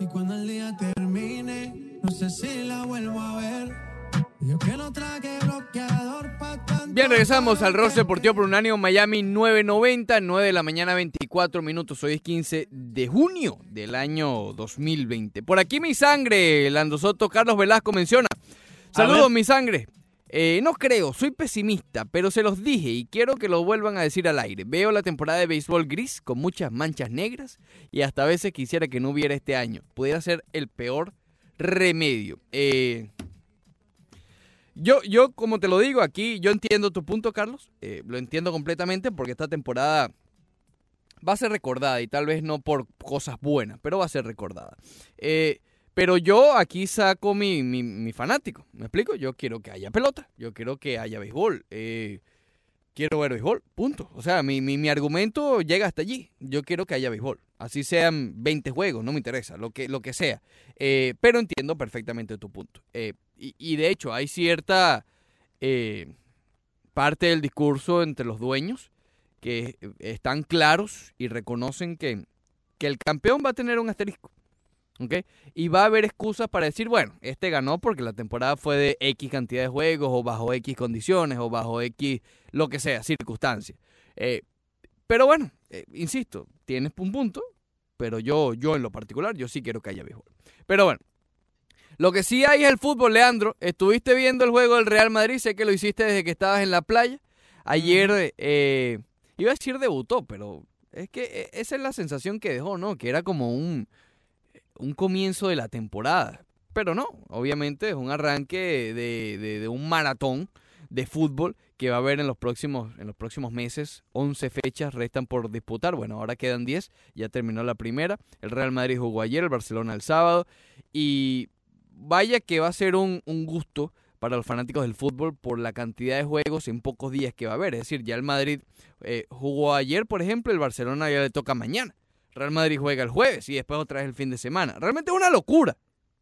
Y cuando el día termine, no sé si la vuelvo a ver. Yo que no traje bloqueador pa' tanto Bien, regresamos al Ross Deportivo por un año Miami 990, 9 de la mañana, 24 minutos. Hoy es 15 de junio del año 2020. Por aquí mi sangre, Lando Soto, Carlos Velasco menciona. Saludos, mi sangre. Eh, no creo, soy pesimista, pero se los dije y quiero que lo vuelvan a decir al aire. Veo la temporada de béisbol gris con muchas manchas negras y hasta a veces quisiera que no hubiera este año. Pudiera ser el peor remedio. Eh, yo, yo, como te lo digo aquí, yo entiendo tu punto, Carlos. eh, lo entiendo completamente porque esta temporada va a ser recordada y tal vez no por cosas buenas, pero va a ser recordada. Eh, pero yo aquí saco mi, mi, fanático, ¿me explico? Yo quiero que haya pelota, yo quiero que haya béisbol, eh, quiero ver béisbol, punto. O sea, mi, mi, mi argumento llega hasta allí, yo quiero que haya béisbol. Así sean 20 juegos, no me interesa, lo que, lo que sea. Eh, pero entiendo perfectamente tu punto. Eh, y, y de hecho, hay cierta eh, parte del discurso entre los dueños que están claros y reconocen que, que el campeón va a tener un asterisco. Y va a haber excusas para decir, bueno, este ganó porque la temporada fue de X cantidad de juegos o bajo X condiciones o bajo X lo que sea, circunstancias. Eh, pero bueno, eh, insisto, tienes un punto, pero yo, yo en lo particular, yo sí quiero que haya béisbol. Pero bueno, lo que sí hay es el fútbol, Leandro. ¿Estuviste viendo el juego del Real Madrid? Sé que lo hiciste desde que estabas en la playa. Ayer, eh, iba a decir debutó, pero es que eh, esa es la sensación que dejó, ¿no? Que era como un, un comienzo de la temporada. Pero no, obviamente es un arranque de, de- un maratón de fútbol que va a haber en los próximos, en los próximos meses. 11 fechas restan por disputar. Bueno, ahora quedan 10. Ya terminó la primera. El Real Madrid jugó ayer, el Barcelona el sábado. Y vaya que va a ser un, un gusto para los fanáticos del fútbol por la cantidad de juegos en pocos días que va a haber. Es decir, ya el Madrid eh, jugó ayer, por ejemplo, el Barcelona ya le toca mañana. Real Madrid juega el jueves y después otra vez el fin de semana. Realmente es una locura.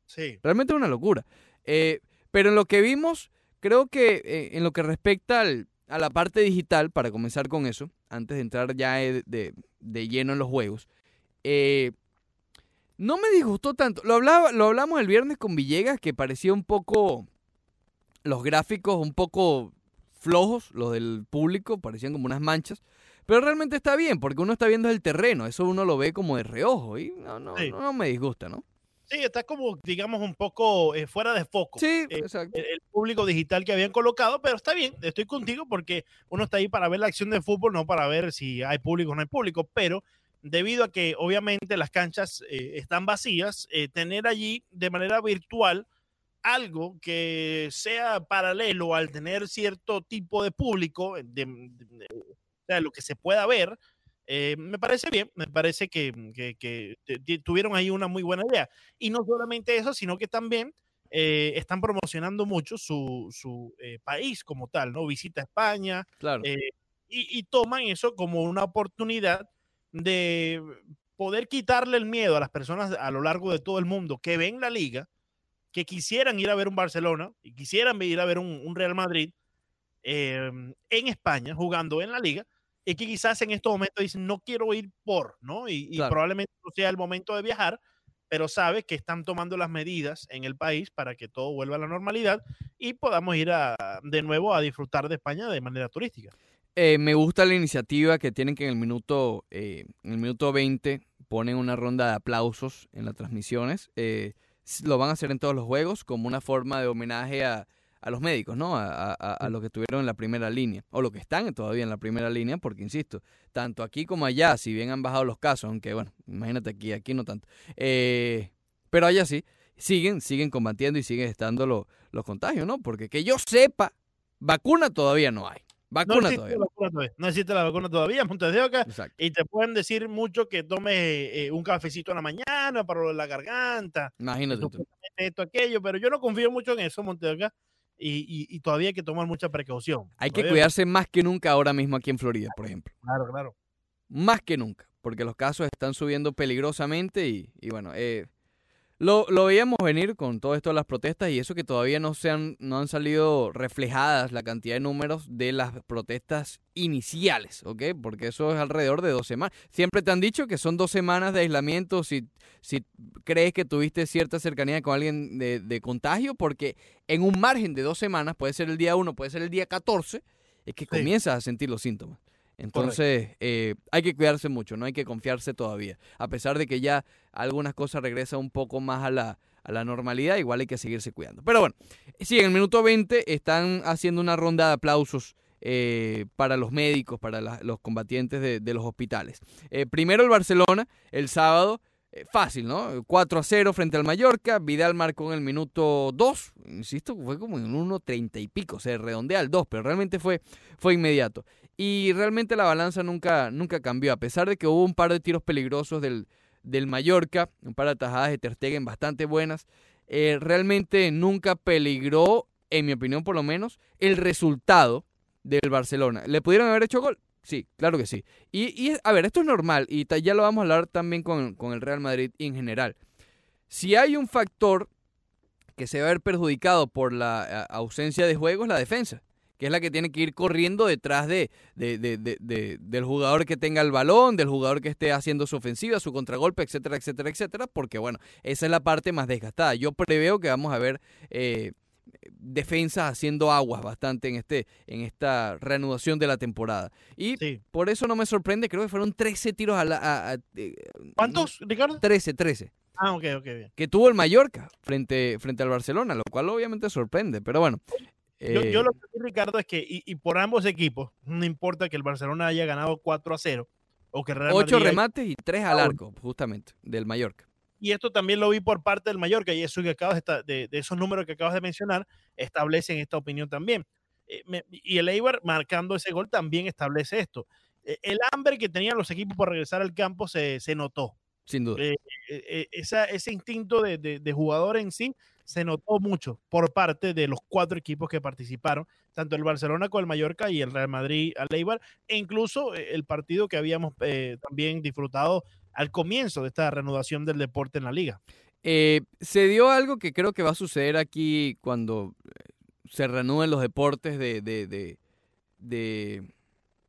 Sí. Realmente es una locura. Eh, pero en lo que vimos, creo que eh, en lo que respecta al- a la parte digital, para comenzar con eso, antes de entrar ya de, de lleno en los juegos, eh, no me disgustó tanto. Lo, hablaba, lo hablamos el viernes con Villegas, que parecía un poco. Los gráficos un poco flojos, los del público, parecían como unas manchas. Pero realmente está bien, porque uno está viendo el terreno, eso uno lo ve como de reojo y no, no, Sí. no, no me disgusta, ¿no? Sí, está como, digamos, un poco eh, fuera de foco. Sí, eh, exacto. el, el público digital que habían colocado, pero está bien, estoy contigo porque uno está ahí para ver la acción de fútbol, no para ver si hay público o no hay público, pero debido a que obviamente las canchas eh, están vacías, eh, tener allí de manera virtual algo que sea paralelo al tener cierto tipo de público, de, de- de- lo que se pueda ver, eh, me parece bien, me parece que, que- que te- te- tuvieron ahí una muy buena idea. Y no solamente eso, sino que también eh, están promocionando mucho su, su, eh, país como tal, ¿no? Visita España Claro. y, y toman eso como una oportunidad de poder quitarle el miedo a las personas a lo largo de todo el mundo que ven la liga, que quisieran ir a ver un Barcelona y quisieran ir a ver un, un Real Madrid en España jugando en la liga y que quizás en estos momentos dicen no quiero ir por, ¿no? Y, y Claro. probablemente no sea el momento de viajar, pero sabe que están tomando las medidas en el país para que todo vuelva a la normalidad y podamos ir a, de nuevo a disfrutar de España de manera turística. Eh, me gusta la iniciativa que tienen que en el minuto, eh, en el minuto 20 ponen una ronda de aplausos en las transmisiones. Eh, lo van a hacer en todos los juegos como una forma de homenaje a, a los médicos, ¿no? A, a- a- a los que estuvieron en la primera línea, o los que están todavía en la primera línea, porque insisto, tanto aquí como allá, si bien han bajado los casos, aunque bueno, imagínate aquí, aquí no tanto, eh, pero allá sí, siguen, siguen combatiendo y siguen estando lo- los contagios, ¿no? Porque que yo sepa, vacuna todavía no hay. No Vacuna existe, todavía. la vacuna todavía, no existe la vacuna todavía, Montes de Oca, Exacto. y te pueden decir mucho que tomes eh, un cafecito en la mañana para lo de la garganta, Imagínate tú. esto, aquello, pero yo no confío mucho en eso, Montes de Oca, y, y- y todavía hay que tomar mucha precaución. Hay que cuidarse más que nunca ahora mismo aquí en Florida, por ejemplo. Claro, claro. Más que nunca, porque los casos están subiendo peligrosamente y, y bueno, eh, Lo, lo veíamos venir con todo esto de las protestas y eso que todavía no, se han, no han salido reflejadas la cantidad de números de las protestas iniciales, ¿ok? Porque eso es alrededor de dos semanas. Siempre te han dicho que son dos semanas de aislamiento si, si crees que tuviste cierta cercanía con alguien de, de contagio, porque en un margen de dos semanas, puede ser el día 1, puede ser el día 14, es que Sí. comienzas a sentir los síntomas. Entonces, eh, hay que cuidarse mucho, no hay que confiarse todavía. A pesar de que ya algunas cosas regresan un poco más a la, a la normalidad, igual hay que seguirse cuidando. Pero bueno, sí, en el minuto 20 están haciendo una ronda de aplausos eh, para los médicos, para la- los combatientes de, de los hospitales. Eh, primero el Barcelona, el sábado, eh, fácil, ¿no? 4 a 0 frente al Mallorca, Vidal marcó en el minuto 2, insisto, fue como en 1.30 y pico, se redondea al 2, pero realmente fue, fue inmediato. Y realmente la balanza nunca, nunca cambió, a pesar de que hubo un par de tiros peligrosos del, del Mallorca, un par de atajadas de Ter Stegen bastante buenas, eh, realmente nunca peligró, en mi opinión por lo menos, el resultado del Barcelona. ¿Le pudieron haber hecho gol? Sí, claro que sí. Y, y, a ver, esto es normal y ya lo vamos a hablar también con, con el Real Madrid en general. Si hay un factor que se va a ver perjudicado por la ausencia de juego es la defensa, que es la que tiene que ir corriendo detrás de, de- de- de- de- del jugador que tenga el balón, del jugador que esté haciendo su ofensiva, su contragolpe, etcétera, etcétera, etcétera, porque bueno, esa es la parte más desgastada. Yo preveo que vamos a ver eh, defensas haciendo aguas bastante en, este, en esta reanudación de la temporada. Y Sí. por eso no me sorprende, creo que fueron 13 tiros a la... a- a- eh, ¿Cuántos, Ricardo? 13, 13 Ah, ok, ok, bien. que tuvo el Mallorca frente, frente al Barcelona, lo cual obviamente sorprende, pero bueno. Yo, eh, yo lo que digo, Ricardo, es que, y, y por ambos equipos, no importa que el Barcelona haya ganado 4 a 0 o que Real ocho Madrid haya- remates y tres al arco, justamente, del Mallorca. y esto también lo vi por parte del Mallorca, y eso que acabas de, de, de esos números que acabas de mencionar, establecen esta opinión también. Eh, me- y el Eibar marcando ese gol también establece esto. Eh, el hambre que tenían los equipos por regresar al campo se, se notó. Sin duda. Esa- ese instinto de, de- de jugador en sí se notó mucho por parte de los cuatro equipos que participaron, tanto el Barcelona con el Mallorca y el Real Madrid al Eibar, e incluso eh, el partido que habíamos eh, también disfrutado al comienzo de esta reanudación del deporte en la liga. Eh, se dio algo que creo que va a suceder aquí cuando se reanuden los deportes de, de, de, de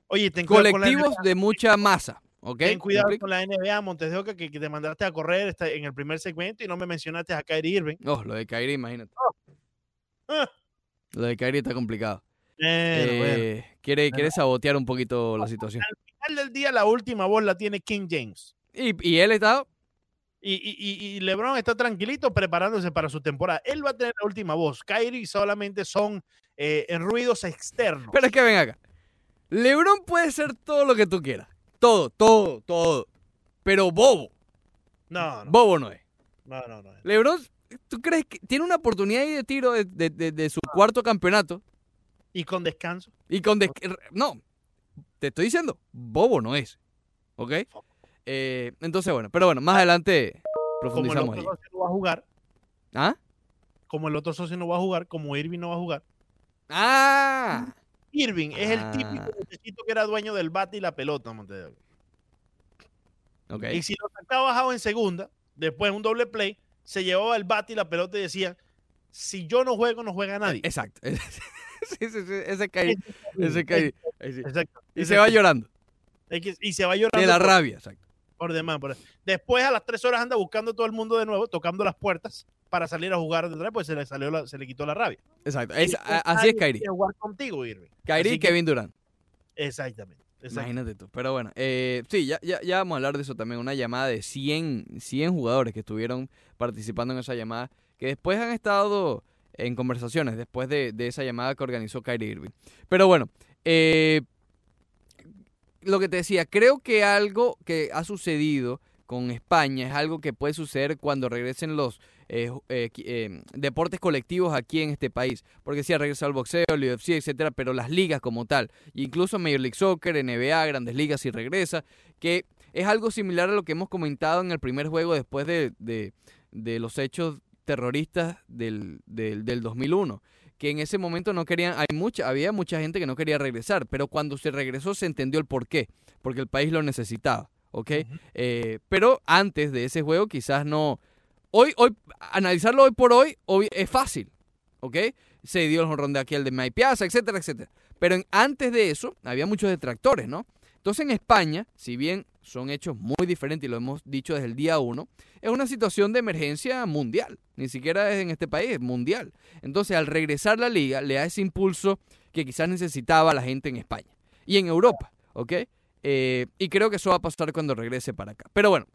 Oye, con la colectivos de mucha masa. Ten ¿Me cuidado con la NBA, Montes de Oca, que, que te mandaste a correr en el primer segmento y no me mencionaste a Kyrie Irving. Oh, lo de Kyrie, imagínate. Ah. Lo de Kyrie está complicado. Bueno. Eh, quiere, quiere sabotear un poquito la situación. Al final del día, la última voz la tiene King James. Y, y él está Y, y- y- y LeBron está tranquilito preparándose para su temporada. Él va a tener la última voz. Kyrie solamente son eh, en ruidos externos. Pero es que ven acá. LeBron puede ser todo lo que tú quieras. Todo, todo, todo. Pero bobo. no, no, Bobo no es. no, no, no. LeBron, ¿tú crees que tiene una oportunidad ahí de tiro de, de- de- de su cuarto campeonato? Y con descanso. Y con... des- No, te estoy diciendo, bobo no es. ¿Ok? Eh, entonces, bueno, pero bueno, más adelante Como el profundizamos otro ahí. socio no va a jugar, ¿Ah? como el otro socio no va a jugar, como Irving no va a jugar. ¡Ah! Irving es el Ah. típico muchachito que era dueño del bate y la pelota, Montes de Oca. Ok. Y si lo sacaba bajado en segunda, después un doble play, se llevaba el bate y la pelota y decía, si yo no juego, no juega nadie. Exacto. sí, sí, sí, ese Kyrie. Ese ahí sí. Exacto. Y se va llorando. Y se va llorando De la por- rabia, exacto. por demás. por- Después a las tres horas anda buscando todo el mundo de nuevo, tocando las puertas para salir a jugar detrás, pues se le salió la- se le quitó la rabia. Exacto. Es- Y a- después así es Kyrie. jugar contigo, Irving. Kyrie y Kevin Durant. Exactamente. exactamente. Imagínate tú. Pero bueno, eh, sí, ya, ya, ya vamos a hablar de eso también. Una llamada de 100, 100 jugadores que estuvieron participando en esa llamada, que después han estado en conversaciones después de, de esa llamada que organizó Kyrie Irving. Pero bueno, eh, lo que te decía, creo que algo que ha sucedido con España es algo que puede suceder cuando regresen los eh, eh, eh, deportes colectivos aquí en este país. Porque sí ha regresado el boxeo, el UFC, etcétera, pero las ligas como tal, incluso Major League Soccer, NBA, Grandes Ligas si regresa, que es algo similar a lo que hemos comentado en el primer juego después de, de- de los hechos terroristas del, del, del 2001 que en ese momento no querían, hay mucha, había mucha gente que no quería regresar, pero cuando se regresó se entendió el por qué, porque el país lo necesitaba, ¿ok? Eh, pero antes de ese juego quizás no, hoy, hoy, analizarlo hoy por hoy, es fácil, ¿ok? Se dio el jonrón de aquel de Maipiaza, etcétera, etcétera. Pero antes de eso, había muchos detractores, ¿no? Entonces en España, si bien son hechos muy diferentes y lo hemos dicho desde el día uno, es una situación de emergencia mundial, ni siquiera es en este país, es mundial. Entonces al regresar la liga le da ese impulso que quizás necesitaba la gente en España y en Europa, ¿ok? Eh, y creo que eso va a pasar cuando regrese para acá. Pero bueno,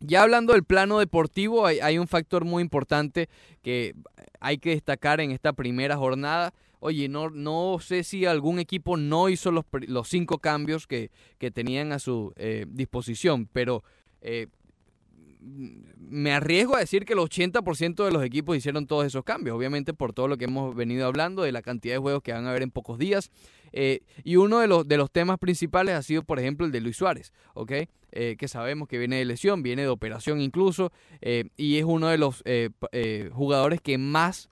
ya hablando del plano deportivo, hay, un factor muy importante que hay que destacar en esta primera jornada. Oye, no, no sé si algún equipo no hizo los, los cinco cambios que, que tenían a su eh, disposición, pero eh, me arriesgo a decir que el 80% de los equipos hicieron todos esos cambios, obviamente por todo lo que hemos venido hablando, de la cantidad de juegos que van a haber en pocos días. Eh, y uno de los, de los temas principales ha sido, por ejemplo, el de Luis Suárez, ¿ok? que sabemos que viene de lesión, viene de operación incluso, y es uno de los jugadores que más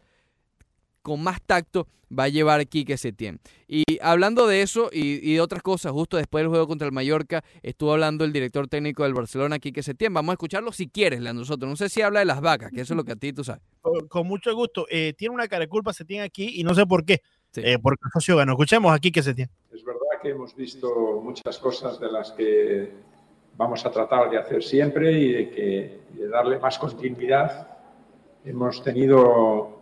con más tacto va a llevar aquí que Setién. Y hablando de eso y, de otras cosas, justo después del juego contra el Mallorca, estuvo hablando el director técnico del Barcelona, Quique Setién. Vamos a escucharlo si quieres, nosotros. No sé si habla de las vacas, que eso es lo que a ti tú sabes. Con, mucho gusto. Eh, tiene una cara de culpa Setién aquí y no sé por qué. Eh, porque el socio ganó. Escuchemos aquí que Setién. Es verdad que hemos visto muchas cosas de las que vamos a tratar de hacer siempre y de, que, de darle más continuidad. Hemos tenido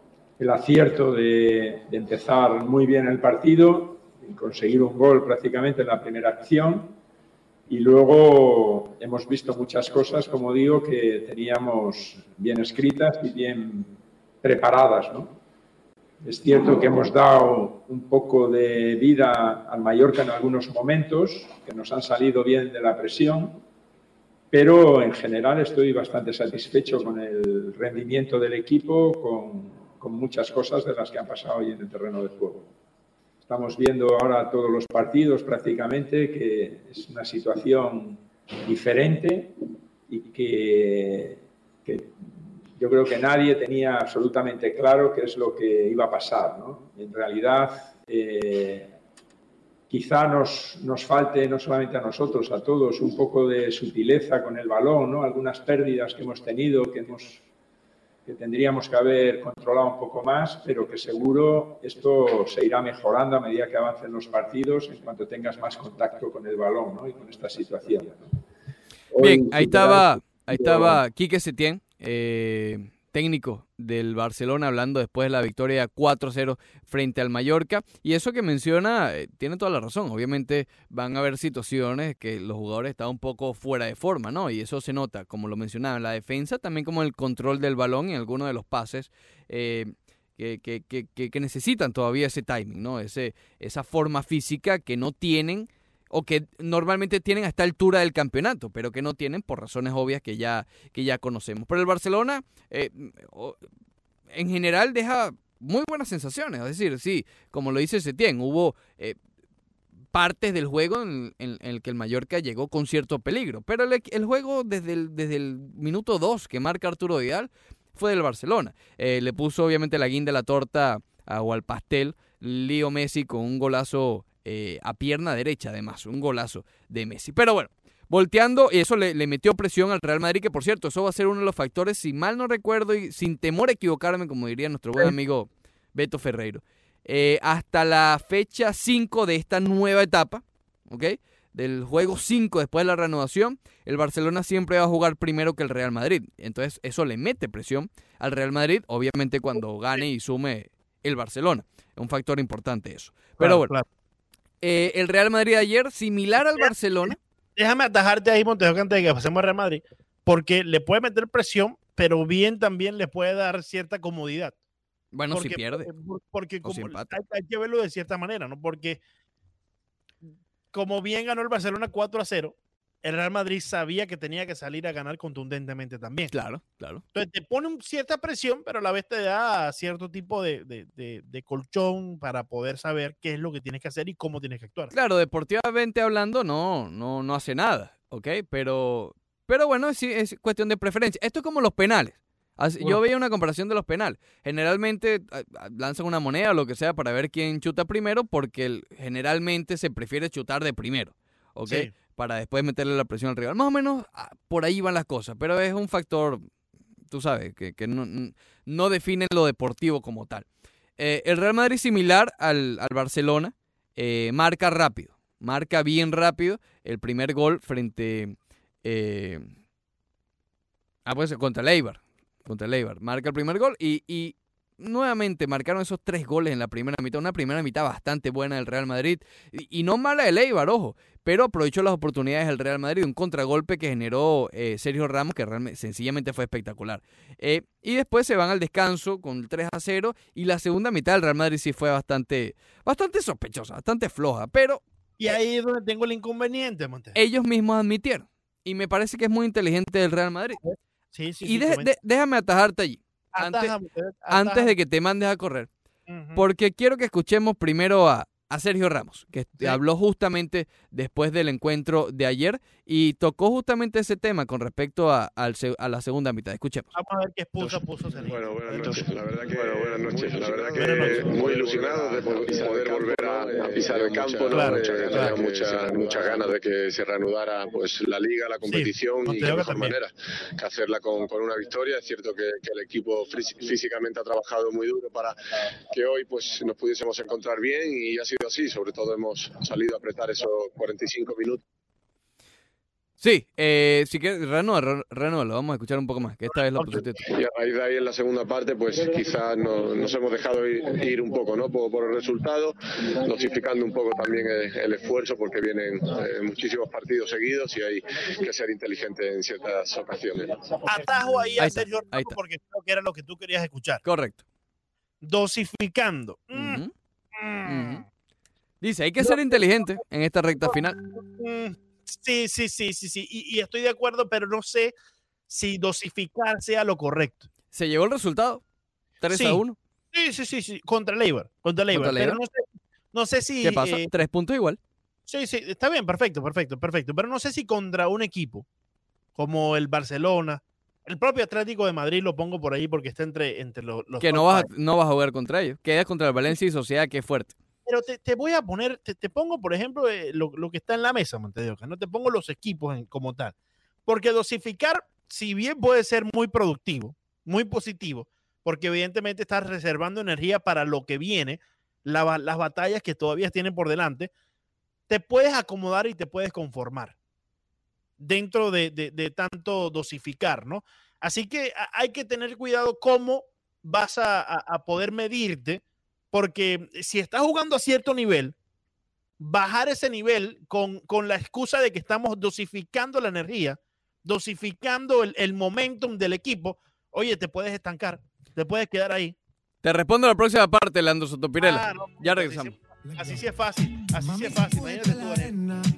el acierto de, empezar muy bien el partido, conseguir un gol prácticamente en la primera acción. Y luego hemos visto muchas cosas, como digo, que teníamos bien escritas y bien preparadas. Es cierto que hemos dado un poco de vida al Mallorca en algunos momentos, que nos han salido bien de la presión, pero en general estoy bastante satisfecho con el rendimiento del equipo, con con muchas cosas de las que han pasado hoy en el terreno de juego. Estamos viendo ahora todos los partidos prácticamente que es una situación diferente y que, yo creo que nadie tenía absolutamente claro qué es lo que iba a pasar. En realidad, eh, quizá nos, nos, falte, no solamente a nosotros, a todos, un poco de sutileza con el balón, ¿no? algunas pérdidas que hemos tenido, que hemos que tendríamos que haber controlado un poco más, pero que seguro esto se irá mejorando a medida que avancen los partidos en cuanto tengas más contacto con el balón ¿no? y con esta situación. Bien, ahí estaba, ahí estaba Quique Setién. Eh, técnico del Barcelona hablando después de la victoria 4-0 frente al Mallorca. Y eso que menciona eh, tiene toda la razón. Obviamente van a haber situaciones que los jugadores están un poco fuera de forma, ¿no? Y eso se nota, como lo mencionaba, en la defensa, también como el control del balón y algunos de los pases. Eh, que, que, que, que, necesitan todavía ese timing, ¿no? Ese, esa forma física que no tienen o que normalmente tienen a esta altura del campeonato, pero que no tienen por razones obvias que ya, que ya conocemos. Pero el Barcelona, eh, en general, deja muy buenas sensaciones. Es decir, sí, como lo dice Setién, hubo eh, partes del juego en, el que el Mallorca llegó con cierto peligro, pero el, juego desde el, desde el minuto 2 que marca Arturo Vidal fue del Barcelona. Eh, le puso obviamente la guinda de la torta o al pastel Leo Messi con un golazo eh, a pierna derecha, además, un golazo de Messi. Pero bueno, volteando, y eso le, metió presión al Real Madrid, que por cierto, eso va a ser uno de los factores, si mal no recuerdo y sin temor a equivocarme, como diría nuestro buen amigo Beto Ferreiro, eh, hasta la fecha 5 de esta nueva etapa, ¿ok? Del juego 5 después de la reanudación, el Barcelona siempre va a jugar primero que el Real Madrid. Entonces, eso le mete presión al Real Madrid, obviamente cuando gane y sume el Barcelona. Es un factor importante eso. Pero bueno, eh, el Real Madrid ayer, similar al Barcelona. Déjame atajarte ahí, Montejo, antes de que pasemos al Real Madrid, porque le puede meter presión, pero bien también le puede dar cierta comodidad. Bueno, si pierde. Porque hay, que verlo de cierta manera, ¿no? Porque como bien ganó el Barcelona 4 a 0, el Real Madrid sabía que tenía que salir a ganar contundentemente también. Claro, claro. Entonces te pone cierta presión, pero a la vez te da cierto tipo de, de, colchón para poder saber qué es lo que tienes que hacer y cómo tienes que actuar. Claro, deportivamente hablando, no, no, no hace nada, ¿ok? Pero, pero bueno, es, es cuestión de preferencia. Esto es como los penales. Yo veía una comparación de los penales. Generalmente lanzan una moneda o lo que sea para ver quién chuta primero, porque generalmente se prefiere chutar de primero. ¿Ok? para después meterle la presión al rival. Más o menos ah, por ahí van las cosas, pero es un factor tú sabes, que, que no, no definen lo deportivo como tal. Eh, el Real Madrid similar al, al Barcelona, eh, marca rápido, marca bien rápido el primer gol frente eh, ah, pues, contra el Eibar, contra el Eibar, marca el primer gol y, y nuevamente marcaron esos tres goles en la primera mitad, una primera mitad bastante buena del Real Madrid y, y no mala del Eibar, ojo, pero aprovechó las oportunidades del Real Madrid, un contragolpe que generó eh, Sergio Ramos, que realmente, sencillamente fue espectacular. Eh, y después se van al descanso con el 3 a 0, y la segunda mitad del Real Madrid sí fue bastante, bastante sospechosa, bastante floja, pero... Y ahí es donde tengo el inconveniente, Monte. Ellos mismos admitieron, y me parece que es muy inteligente del Real Madrid. Sí, sí, y sí, de, de, déjame atajarte allí, antes, antes de que te mandes a correr, porque quiero que escuchemos primero a, a Sergio Ramos, que Sí. habló justamente después del encuentro de ayer y tocó justamente ese tema con respecto a, a la segunda mitad. Escuchemos. Vamos a ver qué expuso puso. Bueno, buenas noches. La verdad que bueno, buenas noches. La verdad que muy ilusionado de po- poder volver a, a pisar el campo. ¿no? Claro, Eh, claro. tenía muchas muchas ganas de que se reanudara pues la liga, la competición no y que mejor también. manera que hacerla con, con una victoria. Es cierto que, que el equipo fís- físicamente ha trabajado muy duro para que hoy pues nos pudiésemos encontrar bien y ha sido así. Sobre todo hemos salido a apretar esos 45 minutos. Sí, eh, si quieres, Renueva, Renueva, lo vamos a escuchar un poco más, que esta vez lo pusiste tú. Y a raíz de ahí en la segunda parte, pues quizás no- nos hemos dejado ir, ir un poco, ¿no? Por, por el resultado, dosificando un poco también el, el esfuerzo, porque vienen eh, muchísimos partidos seguidos y hay que ser inteligente en ciertas ocasiones. Atajo ahí a Ahí está, Sergio ahí Ramos está. porque creo que era lo que tú querías escuchar. Correcto. Dosificando. Mm, mm. Dice, hay que ser inteligente en esta recta final. mm. Sí, sí, sí, sí, sí. Y, y estoy de acuerdo, pero no sé si dosificar sea lo correcto. Se llevó el resultado. 3 Sí. a 1. Sí, sí, sí, sí. Contra el Eibar. Contra el Eibar. Contra Pero no sé, no sé si. ¿Qué pasa? eh, Tres puntos igual. Sí, sí, está bien, perfecto, perfecto, perfecto. Pero no sé si contra un equipo como el Barcelona, el propio Atlético de Madrid lo pongo por ahí porque está entre, entre los, los Que no vas, a, no vas a jugar contra ellos. Quedas contra el Valencia y Sociedad, que es fuerte. Pero te, te voy a poner, te, te pongo, por ejemplo, eh, lo, lo que está en la mesa, Montevideo, no te pongo los equipos en- como tal. Porque dosificar, si bien puede ser muy productivo, muy positivo, porque evidentemente estás reservando energía para lo que viene, la las batallas que todavía tienen por delante, te puedes acomodar y te puedes conformar dentro de, de- tanto dosificar, ¿no? Así que hay que tener cuidado cómo vas a- a poder medirte, porque si estás jugando a cierto nivel, bajar ese nivel con, con la excusa de que estamos dosificando la energía, dosificando el, el momentum del equipo, oye, te puedes estancar, te puedes quedar ahí. Te respondo la próxima parte, Leandro Sotopirela. Ah, no, ya regresamos. sí- Así sí es fácil, así sí es fácil. Imagínate tú,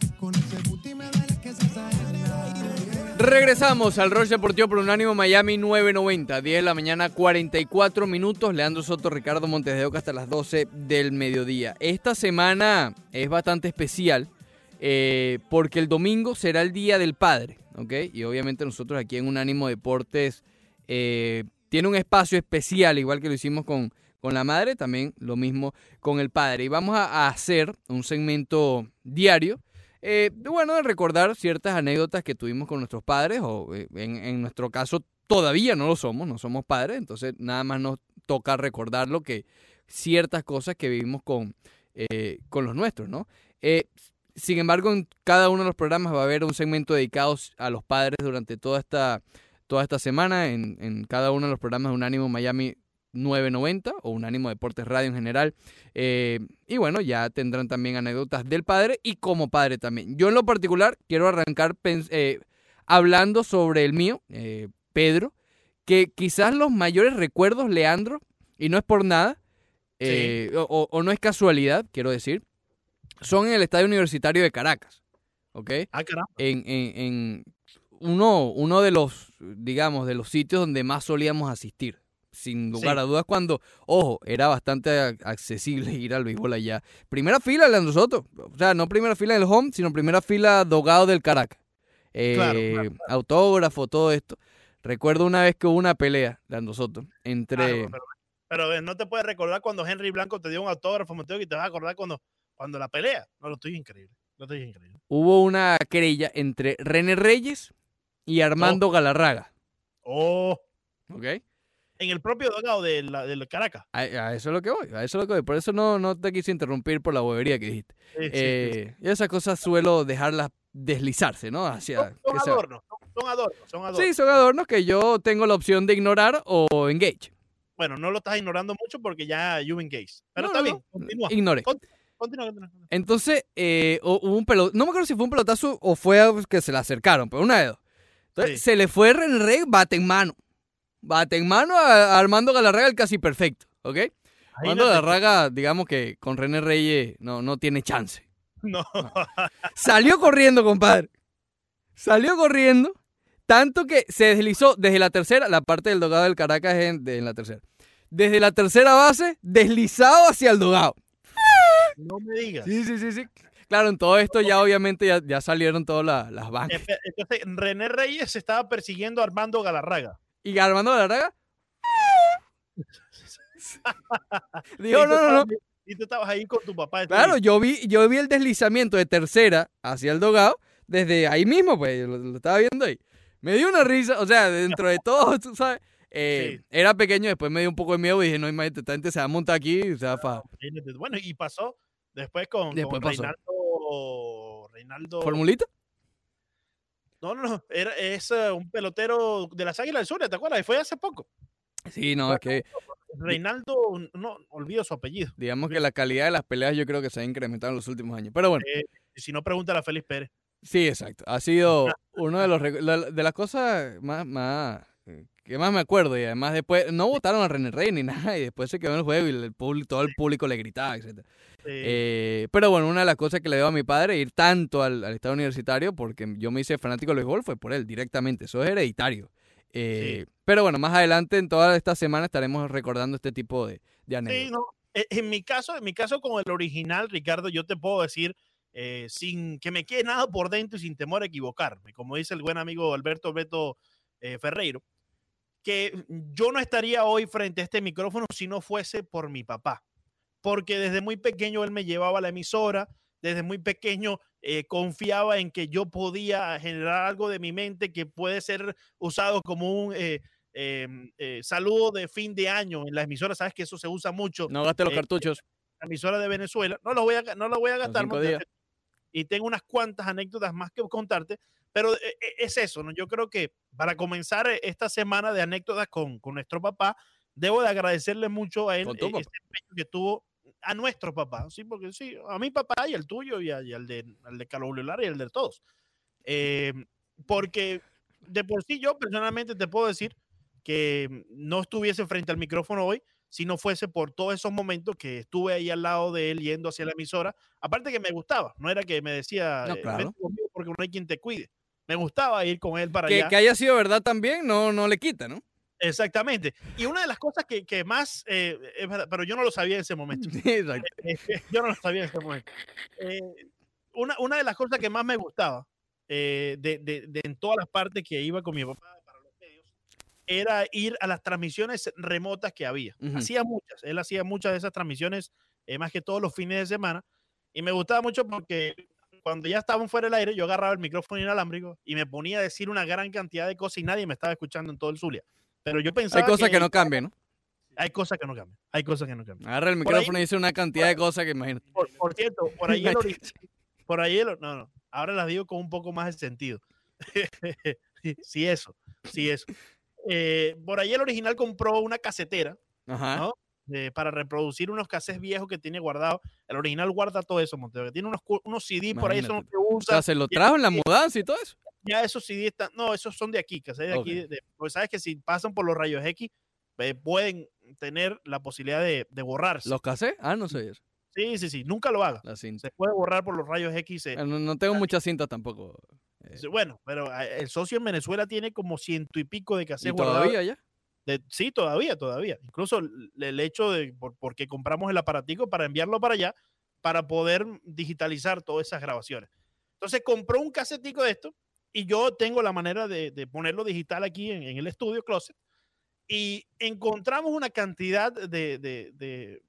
Regresamos al Roche Deportivo por Unánimo Miami 990, 10 de la mañana, 44 minutos. Leandro Soto, Ricardo Montes de Oca hasta las 12 del mediodía. Esta semana es bastante especial eh, porque el domingo será el Día del Padre, ¿ok? Y obviamente nosotros aquí en Unánimo Deportes eh, tiene un espacio especial, igual que lo hicimos con, con la madre, también lo mismo con el padre. Y vamos a, a hacer un segmento diario eh, bueno, de recordar ciertas anécdotas que tuvimos con nuestros padres, o eh, en, en nuestro caso todavía no lo somos, no somos padres, entonces nada más nos toca recordar lo que ciertas cosas que vivimos con, eh, con los nuestros, ¿no? Eh, sin embargo, en cada uno de los programas va a haber un segmento dedicado a los padres durante toda esta, toda esta semana, en, en cada uno de los programas de Unánimo Miami 990 o Unánimo Deportes Radio en general. Eh, y bueno, ya tendrán también anécdotas del padre y como padre también. Yo en lo particular quiero arrancar eh, hablando sobre el mío, eh, Pedro, que quizás los mayores recuerdos, Leandro, y no es por nada, o, o- o no es casualidad, quiero decir, son en el Estadio Universitario de Caracas. ¿Ok? Ah, caramba. en, en- en uno, uno de los, digamos, de los sitios donde más solíamos asistir. Sin lugar Sí. a dudas, cuando, ojo, era bastante accesible ir al béisbol allá. Primera fila, Leandro Soto. O sea, no primera fila en el home, sino primera fila dogado del Caracas. Eh, Claro, claro, Autógrafo, todo esto. Recuerdo una vez que hubo una pelea, Leandro Soto, entre... Pero, pero, no te puedes recordar cuando Henry Blanco te dio un autógrafo, Mateo, y te vas a acordar cuando, cuando la pelea. No, lo estoy increíble. Lo estoy increíble. Hubo una querella entre René Reyes y Armando Galarraga. Oh, ¿Ok? En el propio dogado de la, del Caracas. A, a eso es lo que voy, a eso es lo que voy. Por eso no, no te quise interrumpir por la bobería que dijiste. Sí, sí, sí, sí. Eh, esas cosas suelo dejarlas deslizarse, ¿no? Hacia, Son, son que sea- adornos, son, son adornos, son adornos. Sí, son adornos que yo tengo la opción de ignorar o engage. Bueno, no lo estás ignorando mucho porque ya you engage. Pero No, está no, bien, continúa. Ignoré. Continúa, continúa, continúa. Entonces, eh, hu- hubo un pelotazo, no me acuerdo si fue un pelotazo o fue que se le acercaron, pero una de dos. Entonces, se le fue René Rey, bate en mano. Bate en mano a, Armando Galarraga, el casi perfecto, ¿ok? Armando. Galarraga, digamos que con René Reyes no, no tiene chance. No. Salió corriendo, compadre. Salió corriendo, tanto que se deslizó desde la tercera, la parte del dogado del Caracas es en, la tercera. Desde la tercera base, deslizado hacia el dogado. No me digas. Sí, sí, sí, sí. Claro, en todo esto ya obviamente ya, ya salieron todas la- las bancas. Entonces, René Reyes estaba persiguiendo a Armando Galarraga. Y Armando Galarraga tú no, no, no. Y tú estabas ahí con tu papá. Claro, yo vi, yo vi el deslizamiento de tercera hacia el dogado desde ahí mismo, pues, lo, lo estaba viendo ahí. Me dio una risa, o sea, dentro de todo, tú sabes. eh, Sí. Era pequeño, después me dio un poco de miedo y dije, no, imagínate, esta gente se va a montar aquí y se va a fa- Imagínate. Bueno, y pasó después con, Después con. Reinaldo. Reinaldo. ¿Formulita? No, no, no. Era, es eh, un pelotero de las Águilas del Sur, ¿te acuerdas? Y fue hace poco. Sí, no, es que Reinaldo, no, olvido su apellido. digamos que la calidad de las peleas yo creo que se ha incrementado en los últimos años. Pero bueno, Eh, si no, pregúntale a Félix Pérez. sí, exacto. Ha sido uno de los de las cosas más, más eh, que más me acuerdo y además después no votaron a René Rey ni nada y después se quedó en el juego y el público, todo el público le gritaba, etc. Eh, Eh, pero bueno, una de las cosas que le debo a mi padre ir tanto al, al estado universitario, porque yo me hice fanático del béisbol, fue por él directamente. Eso es hereditario. Eh, Pero bueno, más adelante en toda esta semana estaremos recordando este tipo de, de Sí, anécdotas. no. Eh, En mi caso, en mi caso con el original, Ricardo, yo te puedo decir, eh, sin que me quede nada por dentro y sin temor a equivocarme, como dice el buen amigo Alberto Beto eh, Ferreiro, que yo no estaría hoy frente a este micrófono si no fuese por mi papá, porque desde muy pequeño él me llevaba a la emisora, desde muy pequeño eh, confiaba en que yo podía generar algo de mi mente que puede ser usado como un eh, em, eh, saludo de fin de año en la emisora, sabes que eso se usa mucho No gaste los cartuchos. la emisora de Venezuela. No lo voy a, no lo voy a gastar. Y tengo unas cuantas anécdotas más que contarte, pero eh, eh, es eso, ¿no? Yo creo que para comenzar eh, esta semana de anécdotas con, con nuestro papá, debo de agradecerle mucho a él ese empeño que tuvo a nuestro papá, ¿sí? Porque sí, a mi papá y al tuyo y, a- y al de, al de Carlos y al de todos. Eh, porque de por sí yo personalmente te puedo decir que no estuviese frente al micrófono hoy si no fuese por todos esos momentos que estuve ahí al lado de él yendo hacia la emisora. Aparte que me gustaba, no era que me decía, No, eh, claro. "Vete conmigo porque no hay quien te cuide. Me gustaba ir con él para Que, allá. que haya sido verdad también no, no le quita, ¿no? Exactamente. Y una de las cosas que, que más, eh, es verdad, pero yo no lo sabía en ese momento. Exacto. Eh, yo no lo sabía en ese momento. Eh, una, una de las cosas que más me gustaba eh, de, de- de en todas las partes que iba con mi papá para los medios era ir a las transmisiones remotas que había. Hacía muchas, él hacía muchas de esas transmisiones, eh, más que todos los fines de semana, y me gustaba mucho porque cuando ya estaban fuera del aire, yo agarraba el micrófono inalámbrico y me ponía a decir una gran cantidad de cosas y nadie me estaba escuchando en todo el Zulia. Pero yo pensaba Hay cosas que no cambian, ¿no? hay cosas que no cambian. Hay cosas que no cambian. Agarra el ahí- micrófono y dice una cantidad de cosas que imagínate. Por, por cierto, por ahí el por ahí el, no, no, ahora las digo con un poco más de sentido. sí, sí, eso, sí, eso. Eh, por ahí el original compró una casetera Ajá. ¿no? Eh, para reproducir unos cassettes viejos que tiene guardado. El original guarda todo eso, Montero. Tiene unos, unos CD por ahí, eso no Imagínate. se O usa. sea, se lo trajo en la mudanza y todo eso. Ya esos CD están, no, esos son de aquí, cassettes de aquí. De- pues sabes que si pasan por los rayos X, eh, pueden tener la posibilidad de, de borrarse. ¿Los casé? Ah, no sé eso. Sí, sí, sí, nunca lo haga. La cinta. Se puede borrar por los rayos X. eh, Ah, No, no tengo muchas cintas tampoco. eh, Bueno, pero eh, el socio en Venezuela tiene como ciento y pico de ¿Y cassettes guardados. todavía ya? De- sí, todavía, todavía. Incluso el, hecho de, por- porque compramos el aparatico para enviarlo para allá, para poder digitalizar todas esas grabaciones. Entonces compró un casetico de esto y yo tengo la manera de, ponerlo digital aquí en, el estudio Closet y encontramos una cantidad de,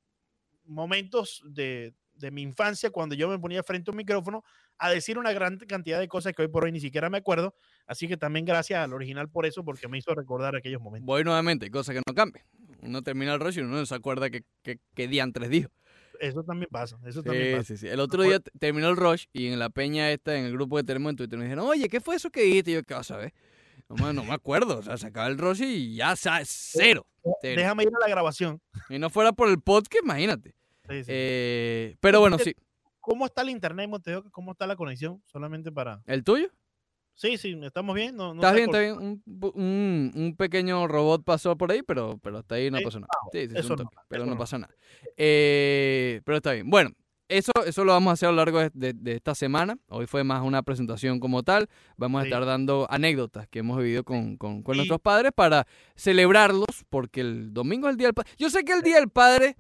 momentos de mi infancia cuando yo me ponía frente a un micrófono a decir una gran cantidad de cosas que hoy por hoy ni siquiera me acuerdo, Así que también gracias al original por eso, porque me hizo recordar aquellos momentos. Voy nuevamente, cosa que no cambia. Uno termina el rush y uno no se acuerda que, que, que diantres dijo. Eso también pasa, eso también pasa. sí, sí. El otro día terminó el rush y en la peña esta, en el grupo que tenemos en Twitter, me dijeron, oye, ¿qué fue eso que dijiste? Y yo, ¿qué vas a ver? No, me- no me acuerdo. O sea, se acaba el rush y ya, sabes, cero. cero. Déjame ir a la grabación. Y no fuera por el podcast, imagínate. Sí, sí. Eh, pero bueno, sí. ¿Cómo está el internet, Monteo? ¿Cómo está la conexión? Solamente para... ¿El tuyo? Sí, sí, ¿estamos bien? No, no ¿Estás bien? ¿Está bien? Un, un- un pequeño robot pasó por ahí, pero, pero hasta ahí no Sí, pasó nada. Sí, sí, es no, pero no pasó nada. Eh, pero está bien. Bueno, eso, eso lo vamos a hacer a lo largo de, de- de esta semana. Hoy fue más una presentación como tal. Vamos a estar dando anécdotas que hemos vivido con, con- con Y- nuestros padres para celebrarlos, porque el domingo es el Día del Padre. Yo sé que el Día del Padre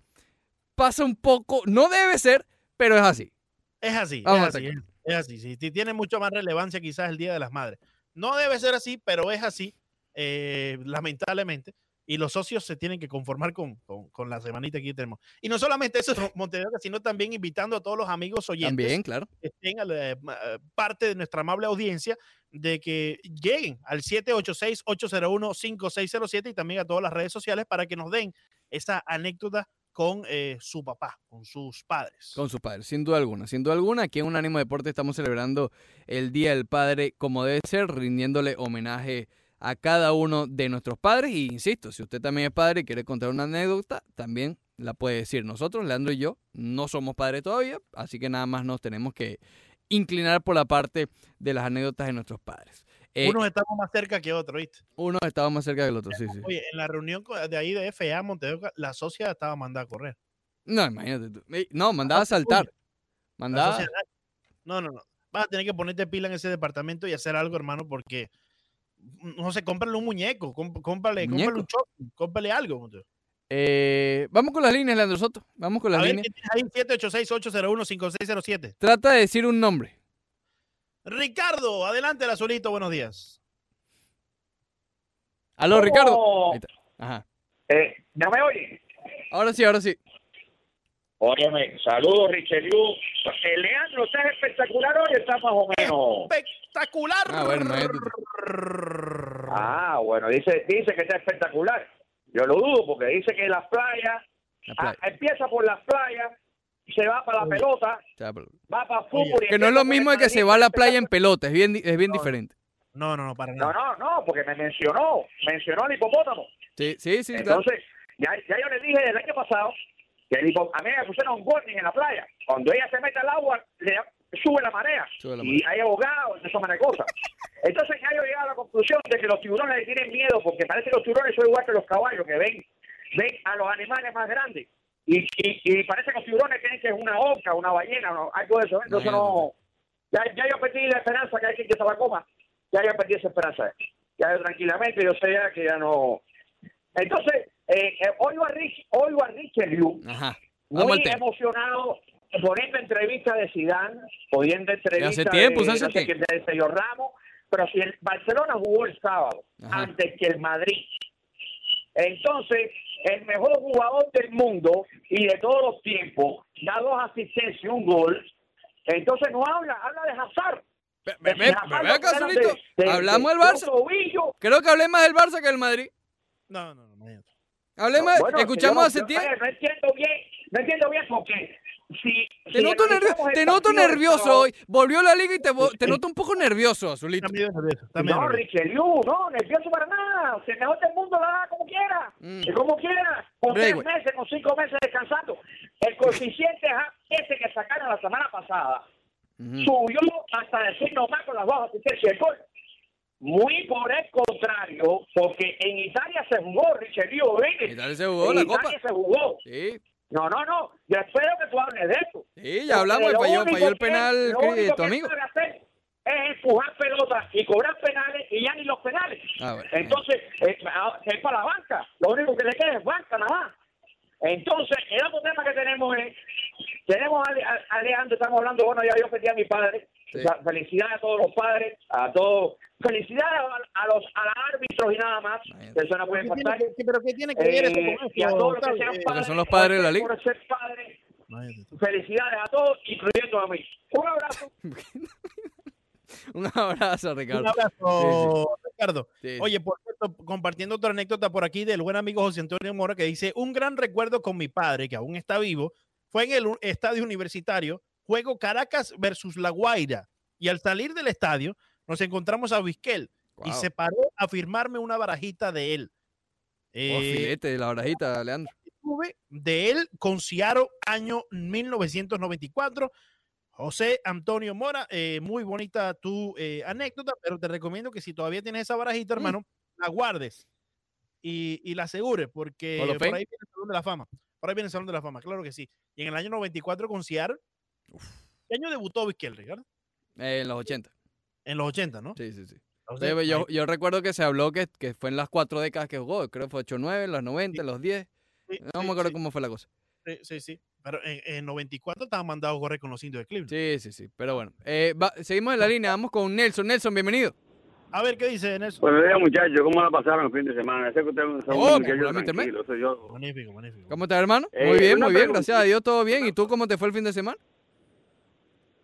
pasa un poco, no debe ser, pero es así. Es así, Vamos es así. Es, así. Sí, tiene mucho más relevancia quizás el Día de las Madres. No debe ser así, pero es así, eh, lamentablemente. Y los socios se tienen que conformar con, con, con la semanita que tenemos. Y no solamente eso, Montevideo, sino también invitando a todos los amigos oyentes También, claro. que estén a la- ma- parte de nuestra amable audiencia de que lleguen al 786-801-5607 y también a todas las redes sociales para que nos den esa anécdota con eh, su papá, con sus padres. Con sus padres, sin duda alguna. Sin duda alguna, aquí en Unánimo Deporte estamos celebrando el Día del Padre como debe ser, rindiéndole homenaje a cada uno de nuestros padres. Y insisto, si usted también es padre y quiere contar una anécdota, también la puede decir. Nosotros, Leandro y yo, no somos padres todavía, así que nada más nos tenemos que inclinar por la parte de las anécdotas de nuestros padres. Eh, Unos estamos más cerca que otros, ¿viste? unos estaban más cerca del otro, sí, sí. Oye, en la reunión de ahí de FA Montevideo, la socia estaba mandada a correr. No, imagínate tú. No, mandaba a Ah, saltar. La Mandaba. no, no, no. Vas a tener que ponerte pila en ese departamento y hacer algo, hermano, porque no sé, cómprale un muñeco, cómprale, cómprale un ¿Muñeco? shopping, cómprale algo. Eh, vamos con las líneas, Leandro Soto. Vamos con las A ver, líneas. ¿qué tienes ahí? 786-801-5607. Trata de decir un nombre. Ricardo, adelante el azulito, buenos días. Aló, Ricardo. Ajá. Eh, ¿No me oye? Ahora sí, ahora sí. Óyeme, saludos, Richelieu. Eh, Leandro, ¿estás espectacular hoy? Está más o menos. Espectacular. Ah, bueno, Ah, bueno, dice, dice que está espectacular. Yo lo dudo porque dice que las playas, La ah, empieza por las playas, se va para la pelota, va para fútbol. y Que no es lo mismo que se va a la playa en pelota. Es bien, es bien No. diferente. No, no, no, para No, nada. no, no, porque me mencionó, mencionó al hipopótamo. Sí, sí, sí. claro. Entonces, ya, ya yo le dije el año pasado que el hipo- a mí me pusieron un warning en la playa. Cuando ella se mete al agua, le sube la marea. Sube la y hay abogados, eso de cosas. Entonces ya yo llegué a la conclusión de que los tiburones le tienen miedo porque parece que los tiburones son igual que los caballos, que ven, ven a los animales más grandes. Y, y, y parece que los tiburones creen que es una oca, una ballena, o algo de eso. Entonces no... Ya, ya yo perdí la esperanza que hay quien que se la coma. Ya yo perdí esa esperanza. Ya yo tranquilamente, yo sé ya que ya no... Entonces, eh, eh, oigo a Rich, oigo a. Vamos muy emocionado poniendo entrevista de Zidane, poniendo entrevista hace tiempo, de, hace no sé tiempo. quién, de Sergio Ramos, pero si el Barcelona jugó el sábado Ajá. antes que el Madrid, entonces el mejor jugador del mundo y de todos los tiempos da dos asistencias y un gol, entonces no habla, habla de Hazard. De ve, Hazard acá, de- de- Hablamos de del Barça. un tobillo. Creo que hablé más del Barça que del Madrid. No, no, no. imagínate. Hablemos, Bueno, escuchamos yo- hace yo- tiempo. No entiendo bien, no entiendo bien porque si... Te si noto, nervio- te noto nervioso hoy. Volvió la liga y te, te noto un poco nervioso, Azulito. Medio nervioso, medio No. Richelieu, no, nervioso para nada. Si el mejor del mundo la da como quiera. Mm. Como quiera. Con tres meses, con cinco meses descansando. El coeficiente ese que sacaron la semana pasada subió hasta decir nomás con las dos asistencias del gol. Muy por el contrario, porque en Italia se jugó Richelieu, ¿viste? Italia se jugó en la Italia copa. se jugó. Sí, No, no, no. Yo espero que tú hables de eso. sí, ya hablamos. Falló, falló el que- penal lo cri- único tu que amigo. sabe hacer es empujar pelotas y cobrar penales y ya ni los penales. Ah, bueno. Entonces, eh, ah, es para la banca. Lo único que le queda es banca nada más. Entonces, el otro tema que tenemos es, tenemos a, a- a Leandro, estamos hablando, bueno, ya yo pedí a mi padre. Sí. Felicidades a todos los padres, a todos. Felicidades a, a los a los árbitros y nada más. Eso no puede ¿Qué tiene pasar. que- ¿Pero qué tiene que ver eso Eh, con y a todos los que sean padres, son los padres de la liga. por ser padres. Felicidades a todos, incluyendo a mí. Un abrazo. Un abrazo, Un Ricardo. abrazo, Ricardo. Sí, sí. Oye, por cierto, compartiendo otra anécdota por aquí del buen amigo José Antonio Mora que dice, un gran recuerdo con mi padre, que aún está vivo, fue en el estadio universitario, juego Caracas versus La Guaira. Y al salir del estadio, nos encontramos a Vizquel y Guau. se paró a firmarme una barajita de él. Oh, Eh, filete de la barajita, Leandro. de él con Ciaro, año 1994. José Antonio Mora, eh, muy bonita tu eh, anécdota, pero te recomiendo que si todavía tienes esa barajita, Mm. hermano, la guardes y, y la asegures, porque por ahí viene el Salón de la Fama. Por ahí viene el Salón de la Fama, claro que sí. Y en el año 94 con Ciaro, ¿qué año debutó Vizquel, Ricardo? En los 80. En los 80, ¿no? Sí, sí, sí. Entonces, Sí, yo, yo recuerdo que se habló que, que fue en las cuatro décadas que jugó. Creo que fue 8-9, en los 90, en los 10. sí, No sí, me acuerdo sí, cómo fue la cosa. sí, sí, sí. Pero en, en 94 estaba mandado a correr con los indios de Cleveland. Sí, sí, sí. Pero bueno. Eh, va- seguimos en la línea. Vamos con Nelson. Nelson, bienvenido. A ver, ¿qué dice Nelson? Buenos días, muchachos. ¿Cómo la pasaron el fin de semana? Sé que ustedes son Oh. Soy yo. Magnífico, magnífico. ¿Cómo estás, hermano? Eh, muy bien, muy bien. pregunta. Gracias a Dios, todo bien. ¿Y tú cómo te fue el fin de semana?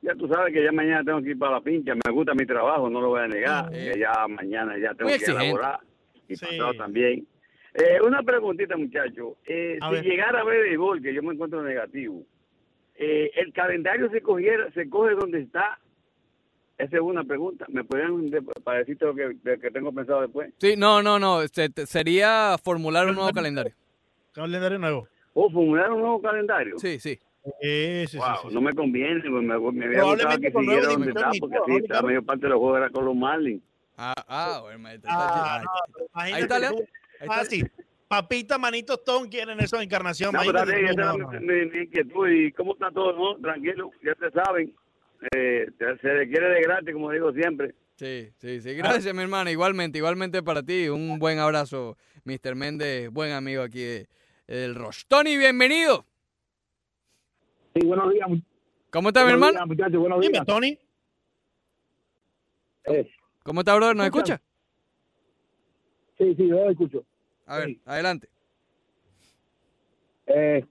Ya tú sabes que ya mañana tengo que ir para la pincha. Me gusta mi trabajo, no lo voy a negar. Eh. Que ya mañana ya tengo Muy que exigente. elaborar. Y Sí. pasado también. Eh, una preguntita, muchachos. Eh, A si ver. llegara a ver el gol, que yo me encuentro negativo, eh, ¿el calendario se cogiera, se coge donde está? Esa es una pregunta. ¿Me podrían de- para decirte lo que, de- que tengo pensado después? Sí, no, no, no. se- te- sería formular un nuevo calendario. Calendario nuevo. ¿O formular un nuevo calendario? Sí, sí. Sí, sí, Wow, sí, sí. no me conviene, me, me había gustado que siguiera donde está, porque todo, así ¿no, la Ricardo? mayor parte de los juegos era con los Marlins. Ah, ah, bueno, Ah, ahí está, Leo. Ahí Ah, está. sí. Papita, manito, Stone quieren eso de encarnación. No, está no, no, mi, inquietud. ¿Y cómo está todo? No? Tranquilo, ya te saben. Eh, se requiere de gratis, como digo siempre. Sí, sí, sí. Gracias, mi hermano. Igualmente, igualmente para ti. Un buen abrazo, Mr. Méndez, buen amigo aquí de- del Roche. Tony, bienvenido. Sí, buenos días, ¿Cómo está, mi hermano? días, muchachos, buenos Dime, días. Tony. Eh, ¿Cómo está, brother? ¿Nos escucha? sí, sí, yo lo escucho. A ver, Sí. adelante. Eh,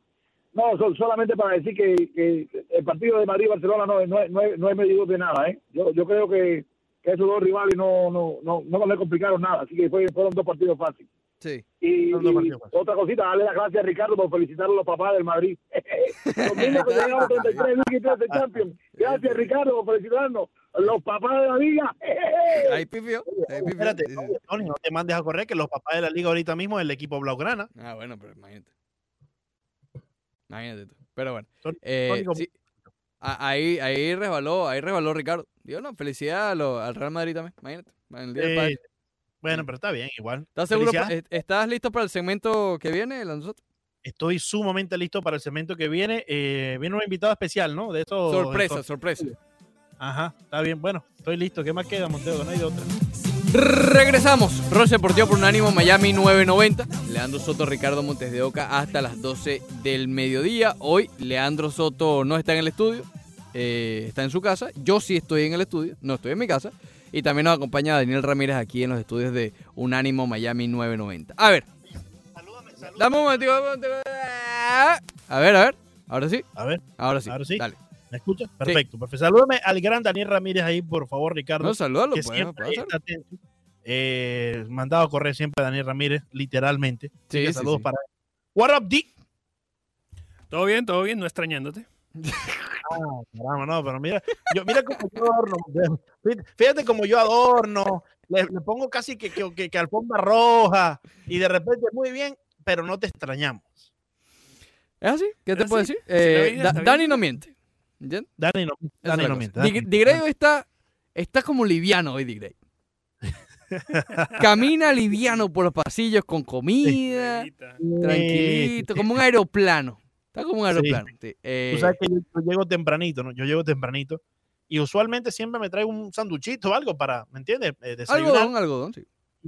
no, so- solamente para decir que, que el partido de Madrid-Barcelona no, no, es- no, es- no es medido de nada. ¿eh? Yo, yo creo que, que esos dos rivales no, no, no, no le complicaron nada, así que fue- fueron dos partidos fáciles. Sí. Y, fáciles. otra cosita, darle las gracias a Ricardo por felicitar a los papás del Madrid. los mismos que llegaron a 33 Liga y 13 Champions. Gracias, Ricardo, por felicitarnos. Los papás de la liga. Ahí. Espérate, sí. Tony, no te mandes a correr, que los papás de la liga ahorita mismo es el equipo Blaugrana. Ah, bueno, pero imagínate. Imagínate tú. Pero bueno. Tony- eh, Tony, ¿cómo- sí. A- Ahí, ahí resbaló, ahí resbaló Ricardo. Digo, no, felicidad a lo- al Real Madrid también. Imagínate. en el Día del Padre. Bueno, pero está bien, igual. ¿Estás listo para el segmento que viene, nosotros? Estoy sumamente listo para el segmento que viene. Eh, viene un invitado especial, ¿no? De esto. Sorpresa, sorpresa. Ajá, está bien. Bueno, estoy listo. ¿Qué más queda, Montego? No hay de otra. Regresamos. Roche Deportivo por Unánimo Miami 990. Leandro Soto, Ricardo Montes de Oca hasta las 12 del mediodía. Hoy Leandro Soto no está en el estudio, eh, está en su casa. Yo sí estoy en el estudio, no estoy en mi casa. Y también nos acompaña Daniel Ramírez aquí en los estudios de Unánimo Miami 990. A ver, Salúdame, salúdame. dame un momentico. A ver, a ver. Ahora sí, A ver, ahora sí. Ahora sí. Dale. ¿me escuchas? Perfecto. perfecto. Salúdame al gran Daniel Ramírez ahí, por favor, Ricardo. No, salúdalo, que pues. Eh, mandado a correr siempre a Daniel Ramírez, literalmente. Sí, sí, saludos sí. para él. What up, D? Todo bien, todo bien, no extrañándote. Ah, caramba, no, pero mira, yo, mira cómo yo adorno. Fíjate- como yo adorno. Le, le pongo casi que, que, que- que alfombra roja. Y de repente, muy bien, pero no te extrañamos. ¿Es así? ¿Qué te puedo decir? Eh, Da-. Dani no miente. ¿Entiendes? Dani no, Dani no miente. Dani. Digrey hoy está, está como liviano hoy, Digrey. Camina liviano por los pasillos con comida, tranquilito, como un aeroplano. Está como un aeroplano. sí. Eh, Tú sabes que yo, yo llego tempranito, ¿no? Yo llego tempranito. Y usualmente siempre me traigo un sanduchito o algo para, ¿me entiendes? Eh, algodón, algodón, sí.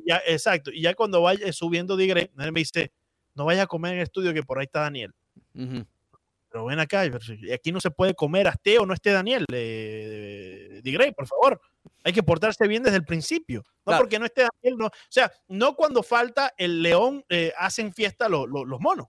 Ya, exacto. Y ya cuando vaya subiendo Digre, me dice, no vayas a comer en el estudio que por ahí está Daniel. Pero ven acá, aquí no se puede comer, esté o no esté Daniel. Eh, Digrey, por favor. Hay que portarse bien desde el principio. No Claro. porque no esté Daniel, no. O sea, no cuando falta el león, eh, hacen fiesta lo- lo- los monos.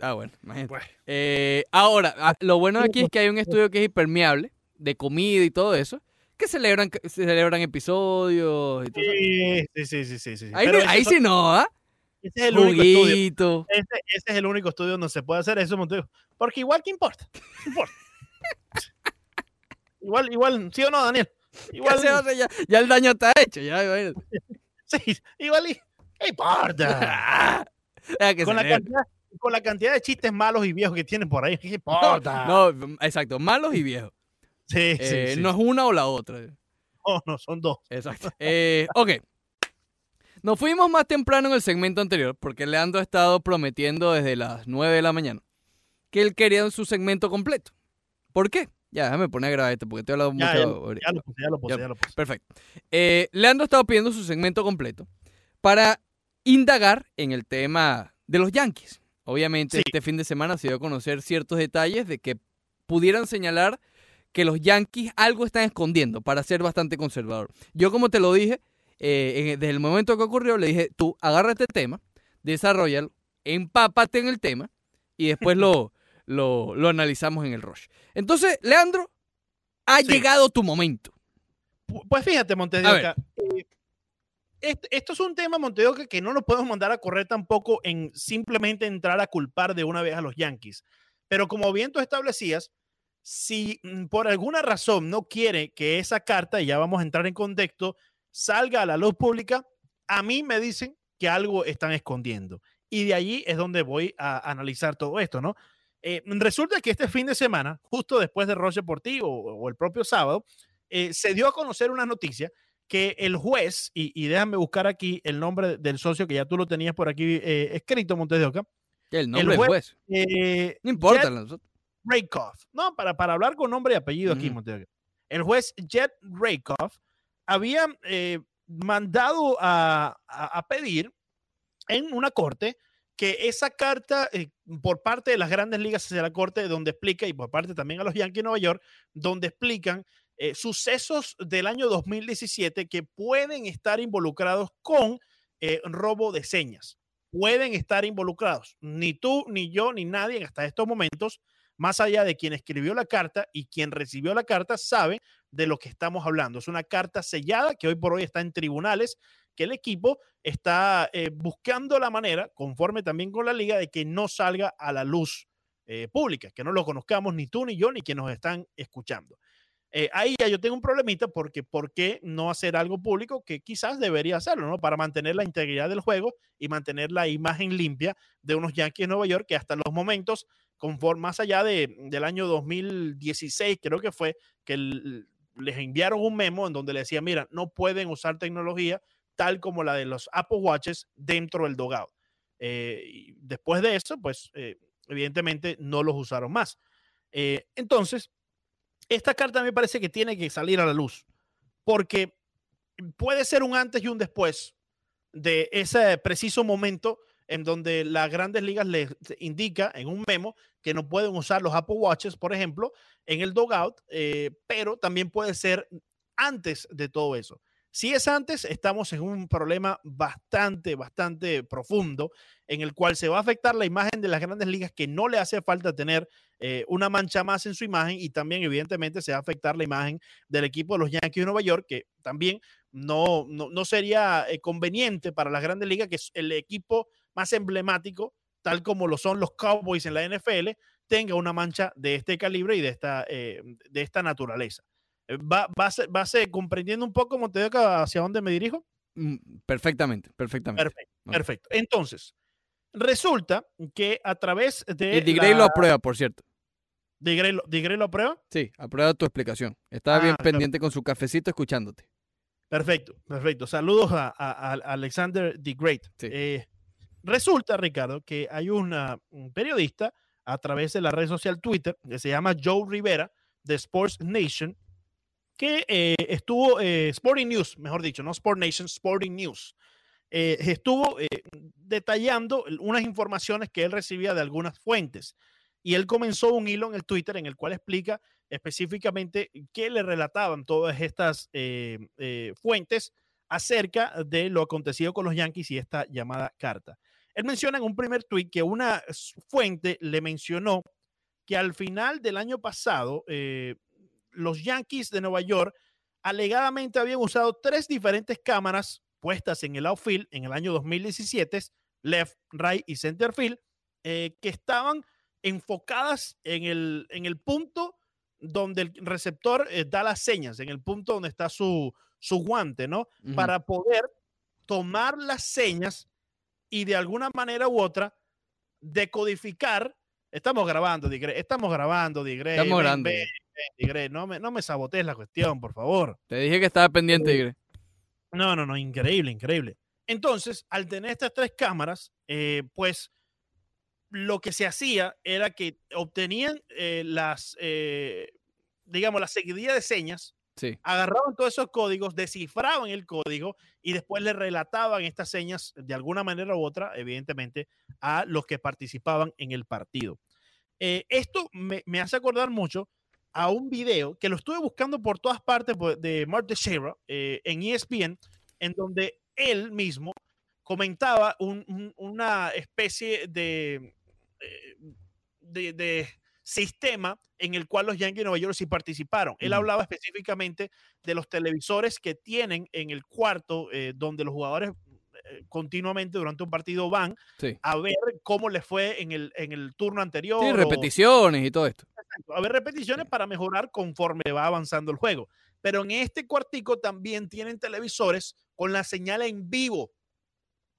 Ah, bueno, imagínate. Bueno. Eh, ahora, ah, lo bueno aquí es que hay un estudio que es impermeable, de comida y todo eso, que celebran, celebran episodios y todo. Sí, sí, sí, sí, sí, sí. Ahí, Pero sí no, ¿ah? Ese es el único estudio. Ese, ese es el único estudio donde se puede hacer eso, Montego. Porque igual que importa. ¿Qué importa? igual, igual, ¿sí o no, Daniel? Igual, Igual, ya, ya el daño está hecho. Ya, imagínate. sí, igual y, ¿qué importa? Que con, la cantidad, con la cantidad de chistes malos y viejos que tienen por ahí, ¿qué importa? No, exacto, malos y viejos. sí, sí, Eh, sí. No es una o la otra. No, no, son dos. Exacto. Eh, ok. Nos fuimos más temprano en el segmento anterior porque Leandro ha estado prometiendo desde las 9 de la mañana que él quería su segmento completo. ¿Por qué? Ya, déjame poner a grabar esto porque estoy hablando Ya, mucho. ya, ya lo puse, ya lo puse, Ya. ya lo puse. Perfecto. Eh, Leandro ha estado pidiendo su segmento completo para indagar en el tema de los Yankees. Obviamente, Sí. este fin de semana se dio a conocer ciertos detalles de que pudieran señalar que los Yankees algo están escondiendo para ser bastante conservador. Yo, como te lo dije, eh, desde el momento que ocurrió, le dije, tú agarra este tema, desarrollalo, empápate en el tema y después lo, lo, lo analizamos en el rush. Entonces, Leandro, ha Sí. llegado tu momento. Pu- Pues fíjate, Montes de A ver. Oca, eh, esto es un tema, Oca, que no nos podemos mandar a correr tampoco en simplemente entrar a culpar de una vez a los Yankees. Pero como bien tú establecías, si mm, por alguna razón no quiere que esa carta, y ya vamos a entrar en contexto, salga a la luz pública, a mí me dicen que algo están escondiendo. Y de allí es donde voy a analizar todo esto, ¿no? Eh, resulta que este fin de semana, justo después de Roche Deportivo o, o el propio sábado, eh, se dio a conocer una noticia que el juez, y, y déjame buscar aquí el nombre del socio que ya tú lo tenías por aquí eh, escrito, Montes de Oca, El nombre del juez- juez. eh, No importa. Jet Rakoff, no, para, para hablar con nombre y apellido aquí. Montes de Oca. El juez Jet Rakoff había eh, mandado a, a- a pedir en una corte que esa carta eh, por parte de las grandes ligas hacia la corte donde explica y por parte también a los Yankees de Nueva York donde explican eh, sucesos del año 2017 que pueden estar involucrados con eh, robo de señas. Pueden estar involucrados. Ni tú, ni yo, ni nadie hasta estos momentos, más allá de quien escribió la carta y quien recibió la carta, sabe de lo que estamos hablando. Es una carta sellada que hoy por hoy está en tribunales, que el equipo está eh, buscando la manera, conforme también con la liga, de que no salga a la luz pública, que no lo conozcamos ni tú, ni yo, ni quienes nos están escuchando. Eh, ahí ya yo tengo un problemita porque ¿por qué no hacer algo público que quizás debería hacerlo, ¿no? Para mantener la integridad del juego y mantener la imagen limpia de unos Yankees de Nueva York que hasta los momentos, conforme, más allá de, del año 2016, creo que fue, que les enviaron un memo en donde le decía, mira, no pueden usar tecnología tal como la de los Apple Watches dentro del dogout. Eh, después de eso, pues eh, evidentemente no los usaron más. Eh, entonces, esta carta me parece que tiene que salir a la luz, porque puede ser un antes y un después de ese preciso momento en donde las grandes ligas les indica en un memo que no pueden usar los Apple Watches, por ejemplo, en el dogout, eh, pero también puede ser antes de todo eso. Si es antes, estamos en un problema bastante, bastante profundo en el cual se va a afectar la imagen de las grandes ligas que no le hace falta tener eh, una mancha más en su imagen y también evidentemente se va a afectar la imagen del equipo de los Yankees de Nueva York que también no, no, no sería eh, conveniente para las grandes ligas que es el equipo más emblemático, tal como lo son los Cowboys en la NFL, tenga una mancha de este calibre y de esta, eh, de esta naturaleza. Eh, ¿Va, va, a ser- va a ser comprendiendo un poco, hacia dónde me dirijo? Mm, Perfectamente, perfectamente. Perfecto, perfecto. Entonces, resulta que a través de. Y Digrey lo la- aprueba, por cierto. Digrey lo, lo aprueba. Sí, aprueba tu explicación. Estaba bien Ah, pendiente con su cafecito escuchándote. Perfecto, perfecto. Saludos a, a- a Alexander the Great. Sí. Eh, resulta, Ricardo, que hay una, un periodista a través de la red social Twitter que se llama Joe Rivera de Sports Nation, que eh, estuvo, eh, Sporting News, mejor dicho, no Sport Nation, Sporting News, eh, estuvo detallando unas informaciones que él recibía de algunas fuentes. Y él comenzó un hilo en el Twitter en el cual explica específicamente qué le relataban todas estas fuentes acerca de lo acontecido con los Yankees y esta llamada carta. Él menciona en un primer tweet que una fuente le mencionó que al final del año pasado, los Yankees de Nueva York alegadamente habían usado tres diferentes cámaras puestas en el outfield en el año 2017, left, right y center field, eh, que estaban enfocadas en el, en el punto donde el receptor eh, da las señas, en el punto donde está su, su guante, ¿no? Para poder tomar las señas y de alguna manera u otra decodificar. Estamos grabando, Digre. Estamos grabando, Digre. Estamos grabando. Digre. No me, no me sabotees la cuestión, por favor. Te dije que estaba pendiente, Tigre. No, no, no, increíble, increíble. Entonces, al tener estas tres cámaras, eh, pues lo que se hacía era que obtenían eh, las, eh, digamos, la seguidilla de señas, Sí. agarraban todos esos códigos, descifraban el código y después le relataban estas señas de alguna manera u otra, evidentemente, a los que participaban en el partido. Eh, esto me, me hace acordar mucho a un video que lo estuve buscando por todas partes pues, de Mark Teixeira eh, en ESPN, en donde él mismo comentaba un- un- una especie de, eh, de, de sistema en el cual los Yankees de Nueva York sí participaron. Él hablaba específicamente de los televisores que tienen en el cuarto eh, donde los jugadores continuamente durante un partido van Sí. a ver cómo les fue en el, en el turno anterior. Sí, o- repeticiones y todo esto. Exacto, a ver repeticiones para mejorar conforme va avanzando el juego. Pero en este cuartico también tienen televisores con la señal en vivo,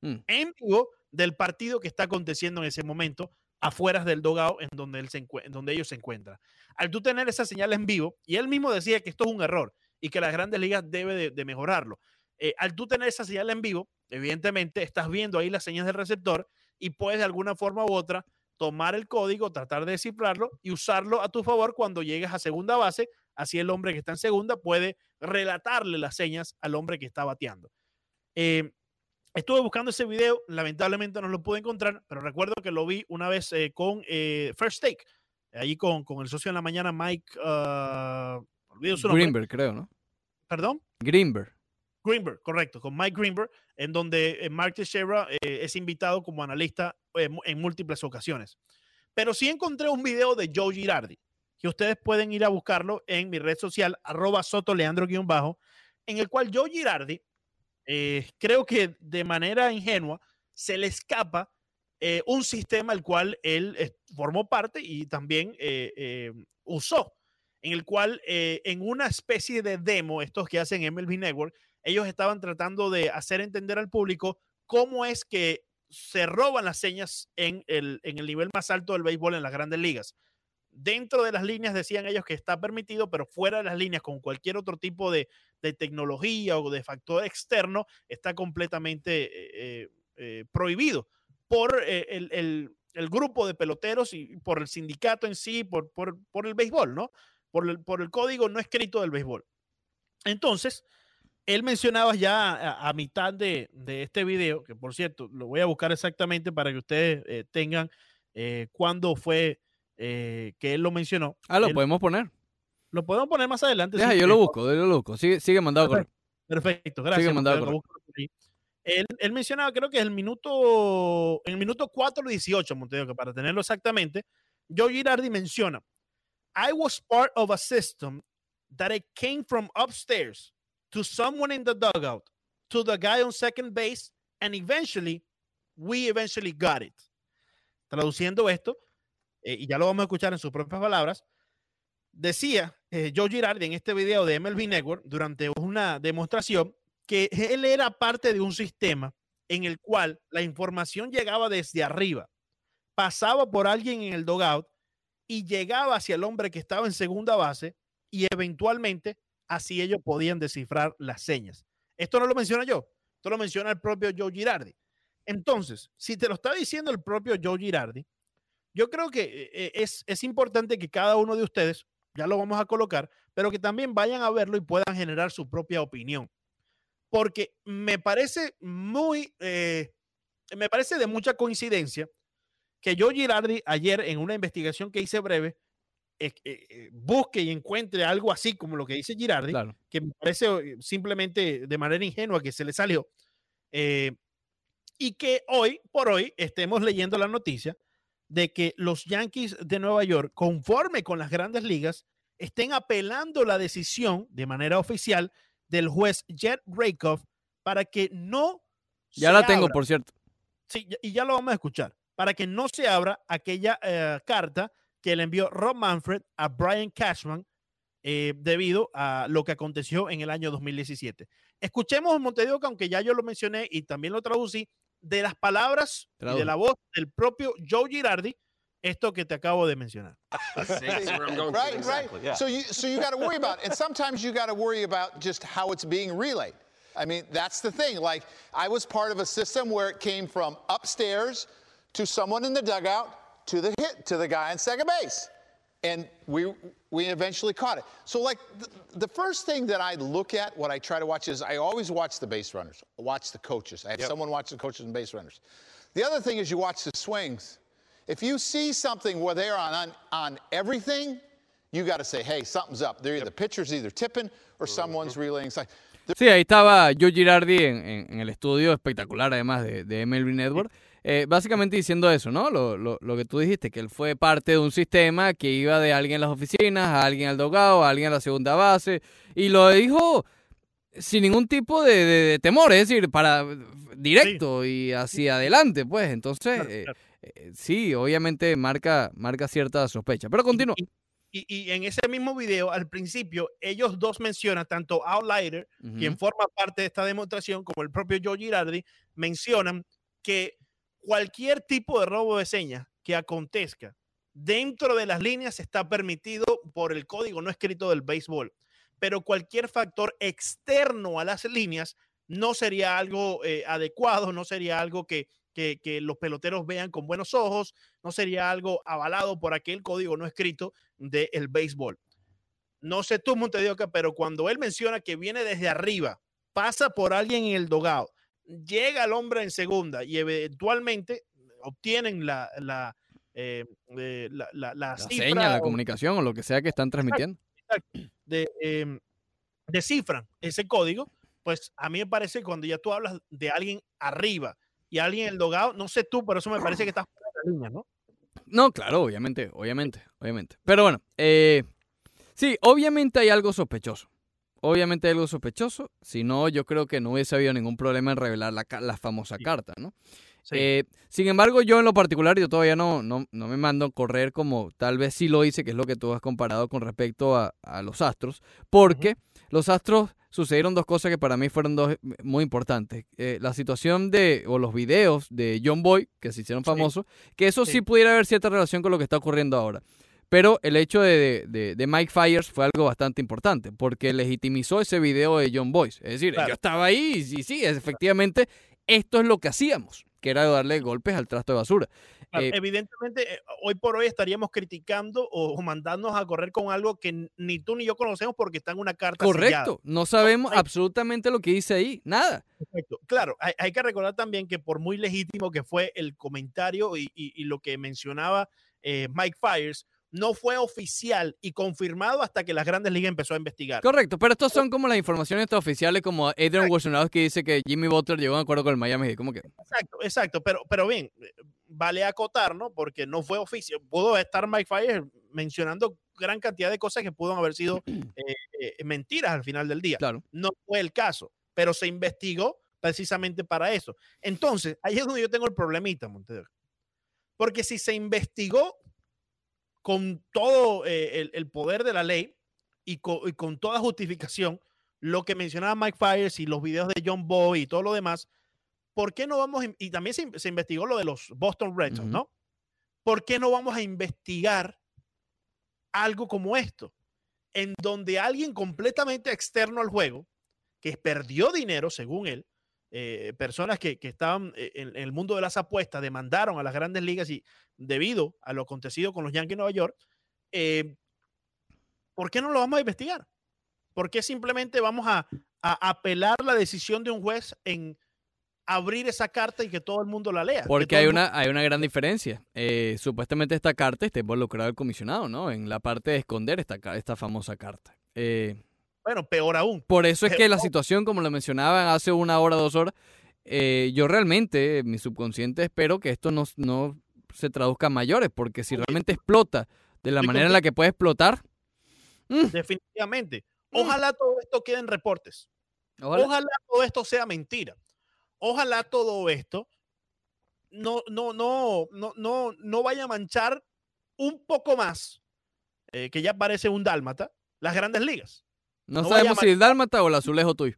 Mm. en vivo del partido que está aconteciendo en ese momento afuera del dogado en donde, él se en donde ellos se encuentran. Al tú tener esa señal en vivo, y él mismo decía que esto es un error y que las grandes ligas debe de, de mejorarlo. eh, al tú tener esa señal en vivo, evidentemente estás viendo ahí las señas del receptor y puedes de alguna forma u otra tomar el código, tratar de descifrarlo y usarlo a tu favor cuando llegues a segunda base. Así el hombre que está en segunda puede relatarle las señas al hombre que está bateando. Eh, estuve buscando ese video, lamentablemente no lo pude encontrar, pero recuerdo que lo vi una vez eh, con eh, First Take, ahí con, con el socio en la mañana, Mike, ah, olvido su nombre, Greenberg, creo, ¿no? perdón. Greenberg. Greenberg, correcto, con Mike Greenberg, en donde eh, Mark Teixeira eh, es invitado como analista eh, en múltiples ocasiones. Pero sí encontré un video de Joe Girardi, que ustedes pueden ir a buscarlo en mi red social, arroba sotoleandro-bajo, en el cual Joe Girardi, creo que de manera ingenua, se le escapa un sistema el cual él formó parte y también usó, en el cual en una especie de demo, estos que hacen MLB Network, ellos estaban tratando de hacer entender al público cómo es que se roban las señas en el, en el nivel más alto del béisbol en las grandes ligas. Dentro de las líneas decían ellos que está permitido, pero fuera de las líneas con cualquier otro tipo de, de tecnología o de factor externo está completamente eh, eh, prohibido por eh, el, el- el grupo de peloteros y por el sindicato en sí, por, por, por el béisbol, ¿no? Por el, por el código no escrito del béisbol. Entonces, él mencionaba ya a, a mitad de, de este video, que por cierto, lo voy a buscar exactamente para que ustedes eh, tengan eh, cuándo fue eh, que él lo mencionó. Ah, lo Él- podemos poner. lo podemos poner más adelante. Deja, yo lo busco, yo lo busco. Sigue, sigue mandado correr. Perfecto, gracias. Sigue mandado ahí. Él, él mencionaba, creo que es el minuto, en el minuto 4 y 18, Montevideo, que para tenerlo exactamente, Joe Girardi menciona, I was part of a system that it came from upstairs to someone in the dugout, to the guy on second base, and eventually, we eventually got it. Traduciendo esto, eh, y ya lo vamos a escuchar en sus propias palabras, decía eh, Joe Girardi en este video de MLB Network durante una demostración que él era parte de un sistema en el cual la información llegaba desde arriba, pasaba por alguien en el dogout y llegaba hacia el hombre que estaba en segunda base y eventualmente así ellos podían descifrar las señas. Esto no lo menciona yo, esto lo menciona el propio Joe Girardi. Entonces, si te lo está diciendo el propio Joe Girardi, yo creo que eh, es, es importante que cada uno de ustedes, ya lo vamos a colocar, pero que también vayan a verlo y puedan generar su propia opinión. Porque me parece muy, eh, me parece de mucha coincidencia que Joe Girardi ayer en una investigación que hice breve, eh, eh, busque y encuentre algo así como lo que dice Girardi, Claro. que me parece eh, simplemente de manera ingenua que se le salió, eh, y que hoy por hoy estemos leyendo la noticia de que los Yankees de Nueva York, conforme con las grandes ligas, estén apelando la decisión de manera oficial del juez Jet Rakoff para que no Ya se la tengo, abra- por cierto. Sí, y ya lo vamos a escuchar. Para que no se abra aquella eh, carta que le envió Rob Manfred a Brian Cashman eh, debido a lo que aconteció en el año 2017. Escuchemos Montevideo, que aunque ya yo lo mencioné y también lo traducí, de las palabras y de la voz del propio Joe Girardi, esto que te acabo de mencionar. right, right. So you so you got to worry about, it. and sometimes you got to worry about just how it's being relayed. I mean, that's the thing. Like I was part of a system where it came from upstairs to someone in the dugout to the hit to the guy on second base, and we we eventually caught it. So like the, the first thing that I look at, what I try to watch is I always watch the base runners, watch the coaches. I have someone watch the coaches and base runners. The other thing is you watch the swings. If you see something where they're on, on, on everything, you got to say, hey, something's up. They're the pitcher's either tipping or mm-hmm. someone's relaying. something. Sí, ahí estaba Joe Girardi en, en- en el estudio espectacular, además de, de MLB Network, eh, básicamente diciendo eso, ¿no? Lo, lo- lo que tú dijiste, que él fue parte de un sistema que iba de alguien en las oficinas, a alguien al dogado, a alguien a la segunda base, y lo dijo sin ningún tipo de, de- de temor, es decir, para directo y hacia adelante, pues. Entonces, Claro, eh, claro. eh, sí, obviamente marca, marca cierta sospecha. Pero continúa. Y, y- y en ese mismo video, al principio, ellos dos mencionan, tanto Outlier, quien forma parte de esta demostración, como el propio Joe Girardi, mencionan que cualquier tipo de robo de señas que acontezca dentro de las líneas está permitido por el código no escrito del béisbol, pero cualquier factor externo a las líneas no sería algo eh, adecuado, no sería algo que, que- los peloteros vean con buenos ojos, no sería algo avalado por aquel código no escrito del béisbol. No sé tú, Montedioca, pero cuando él menciona que viene desde arriba, pasa por alguien en el dogado, llega el hombre en segunda y eventualmente obtienen la, la, eh, eh, la, la- la La cifra seña, la o- comunicación o lo que sea que están transmitiendo. de, em, descifran ese código, pues a mí me parece que cuando ya tú hablas de alguien arriba y alguien en el dogado, no sé tú, pero eso me parece que estás fuera de la línea, ¿no? No, claro, obviamente, obviamente, obviamente. Pero bueno, eh, sí, obviamente hay algo sospechoso. Obviamente hay algo sospechoso. Si no, yo creo que no hubiese habido ningún problema en revelar la, la famosa carta, ¿no? Sí. Eh, sin embargo, yo en lo particular, yo todavía no, no, no me mando a correr como tal vez sí lo hice, que es lo que tú has comparado con respecto a, a los Astros, porque los Astros sucedieron dos cosas que para mí fueron dos eh, muy importantes. Eh, la situación de, o los videos de John Boy, que se hicieron Sí. famosos, que eso sí. Sí. pudiera haber cierta relación con lo que está ocurriendo ahora. Pero el hecho de, de- de Mike Fires fue algo bastante importante, porque legitimizó ese video de John Boyce. Es decir, Claro. yo estaba ahí y sí, efectivamente, esto es lo que hacíamos, que era darle golpes al trasto de basura. Claro, Eh, evidentemente, eh, hoy por hoy estaríamos criticando o, o mandándonos a correr con algo que ni tú ni yo conocemos porque está en una carta sellada. correcto, no sabemos absolutamente lo que dice ahí, nada. Perfecto. Claro, hay, hay que recordar también que por muy legítimo que fue el comentario y, y- y lo que mencionaba eh, Mike Fires, no fue oficial y confirmado hasta que las grandes ligas empezó a investigar. Correcto, pero estos son como las informaciones oficiales, como Adrian Wojnarowski dice que Jimmy Butler llegó a un acuerdo con el Miami como que Exacto, exacto, pero, pero bien, vale acotar, ¿no? Porque no fue oficial. Pudo estar Mike Fires mencionando gran cantidad de cosas que pudo haber sido eh, eh, mentiras al final del día. claro. No fue el caso, pero se investigó precisamente para eso. Entonces, ahí es donde yo tengo el problemita, Montedor. Porque si se investigó con todo eh, el, el poder de la ley y co- y con, toda justificación, lo que mencionaba Mike Fires y los videos de John Boy y todo lo demás, ¿por qué no vamos? a Y también se, in- se investigó lo de los Boston Red Sox. ¿no? ¿Por qué no vamos a investigar algo como esto? En donde alguien completamente externo al juego, que perdió dinero, según él, eh, personas que, que estaban eh, en, en el mundo de las apuestas demandaron a las grandes ligas y debido a lo acontecido con los Yankees de Nueva York, eh, ¿por qué no lo vamos a investigar? ¿Por qué simplemente vamos a, a apelar la decisión de un juez en abrir esa carta y que todo el mundo la lea? que Porque hay mundo- una, hay una gran diferencia. Eh, supuestamente esta carta está involucrado el comisionado, ¿no? En la parte de esconder esta, esta famosa carta. Eh, Bueno, peor aún. por eso es que la Peor. situación, como lo mencionaban hace una hora, dos horas, eh, yo realmente, mi subconsciente, espero que esto no, no se traduzca a mayores, porque si realmente explota de la Estoy manera en la que puede explotar, Mm. definitivamente. Ojalá todo esto quede en reportes. Ojalá. Ojalá. todo esto sea mentira. Ojalá todo esto no, no, no, no, no, no vaya a manchar un poco más, eh, que ya parece un dálmata, las grandes ligas. No, sabemos si el dálmata o el azulejo tuyo.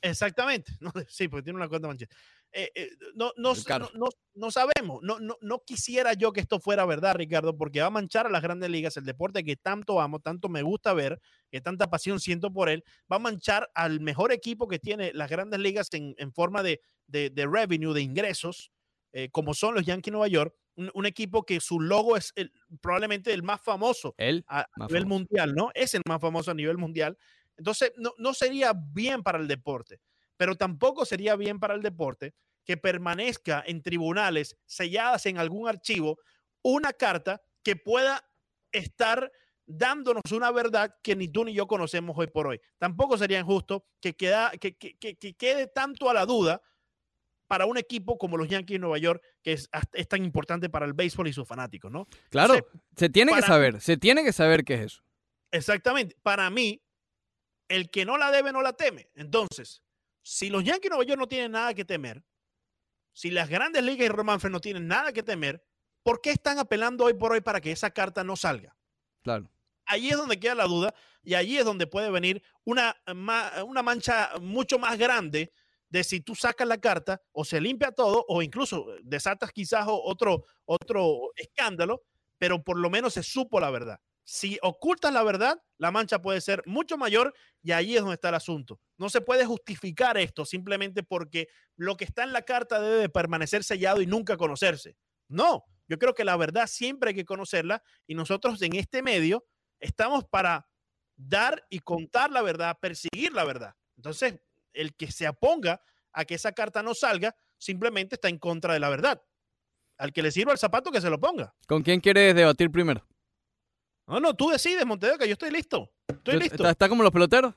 Exactamente. No, sí, porque tiene una cuenta manchada. Eh, eh, no, no, El no, no- no sabemos. No, no, no quisiera yo que esto fuera verdad, Ricardo, porque va a manchar a las grandes ligas, el deporte que tanto amo, tanto me gusta ver, que tanta pasión siento por él, va a manchar al mejor equipo que tiene las grandes ligas en, en forma de, de- de revenue, de ingresos, eh, como son los Yankees Nueva York, un, un equipo que su logo es el- probablemente el más famoso Él. a, a Más nivel famoso. mundial, ¿no? Es el más famoso a nivel mundial. Entonces, no, no sería bien para el deporte, pero tampoco sería bien para el deporte que permanezca en tribunales selladas en algún archivo una carta que pueda estar dándonos una verdad que ni tú ni yo conocemos hoy por hoy. Tampoco sería injusto que, queda, que, que- que- que quede tanto a la duda para un equipo como los Yankees de Nueva York, que es, es tan importante para el béisbol y sus fanáticos, ¿no? Claro, Entonces, se tiene que saber, se tiene que saber qué es eso. Exactamente. Para mí, el que no la debe no la teme. Entonces, si los Yankees de Nueva York no tienen nada que temer, si las grandes ligas y Roman Manfred no tienen nada que temer, ¿por qué están apelando hoy por hoy para que esa carta no salga? Claro. Allí es donde queda la duda y allí es donde puede venir una, una mancha mucho más grande de si tú sacas la carta o se limpia todo o incluso desatas quizás otro, otro escándalo, pero por lo menos se supo la verdad. Si ocultas la verdad, la mancha puede ser mucho mayor y ahí es donde está el asunto. No se puede justificar esto simplemente porque lo que está en la carta debe de permanecer sellado y nunca conocerse. No, yo creo que la verdad siempre hay que conocerla y nosotros en este medio estamos para dar y contar la verdad, perseguir la verdad. Entonces, el que se aponga a que esa carta no salga, simplemente está en contra de la verdad. Al que le sirva el zapato, que se lo ponga. ¿Con quién quieres debatir primero? No, no, tú decides, Montevideo, que yo estoy listo. Estoy Yo- listo. ¿Está, está como los peloteros?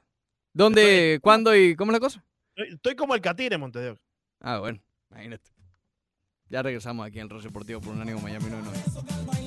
¿Dónde, cuándo y cómo es la cosa? Estoy, estoy como el catire, Montevideo. Ah, bueno, imagínate. Ya regresamos aquí en el Rose Deportivo por un ánimo Miami 99.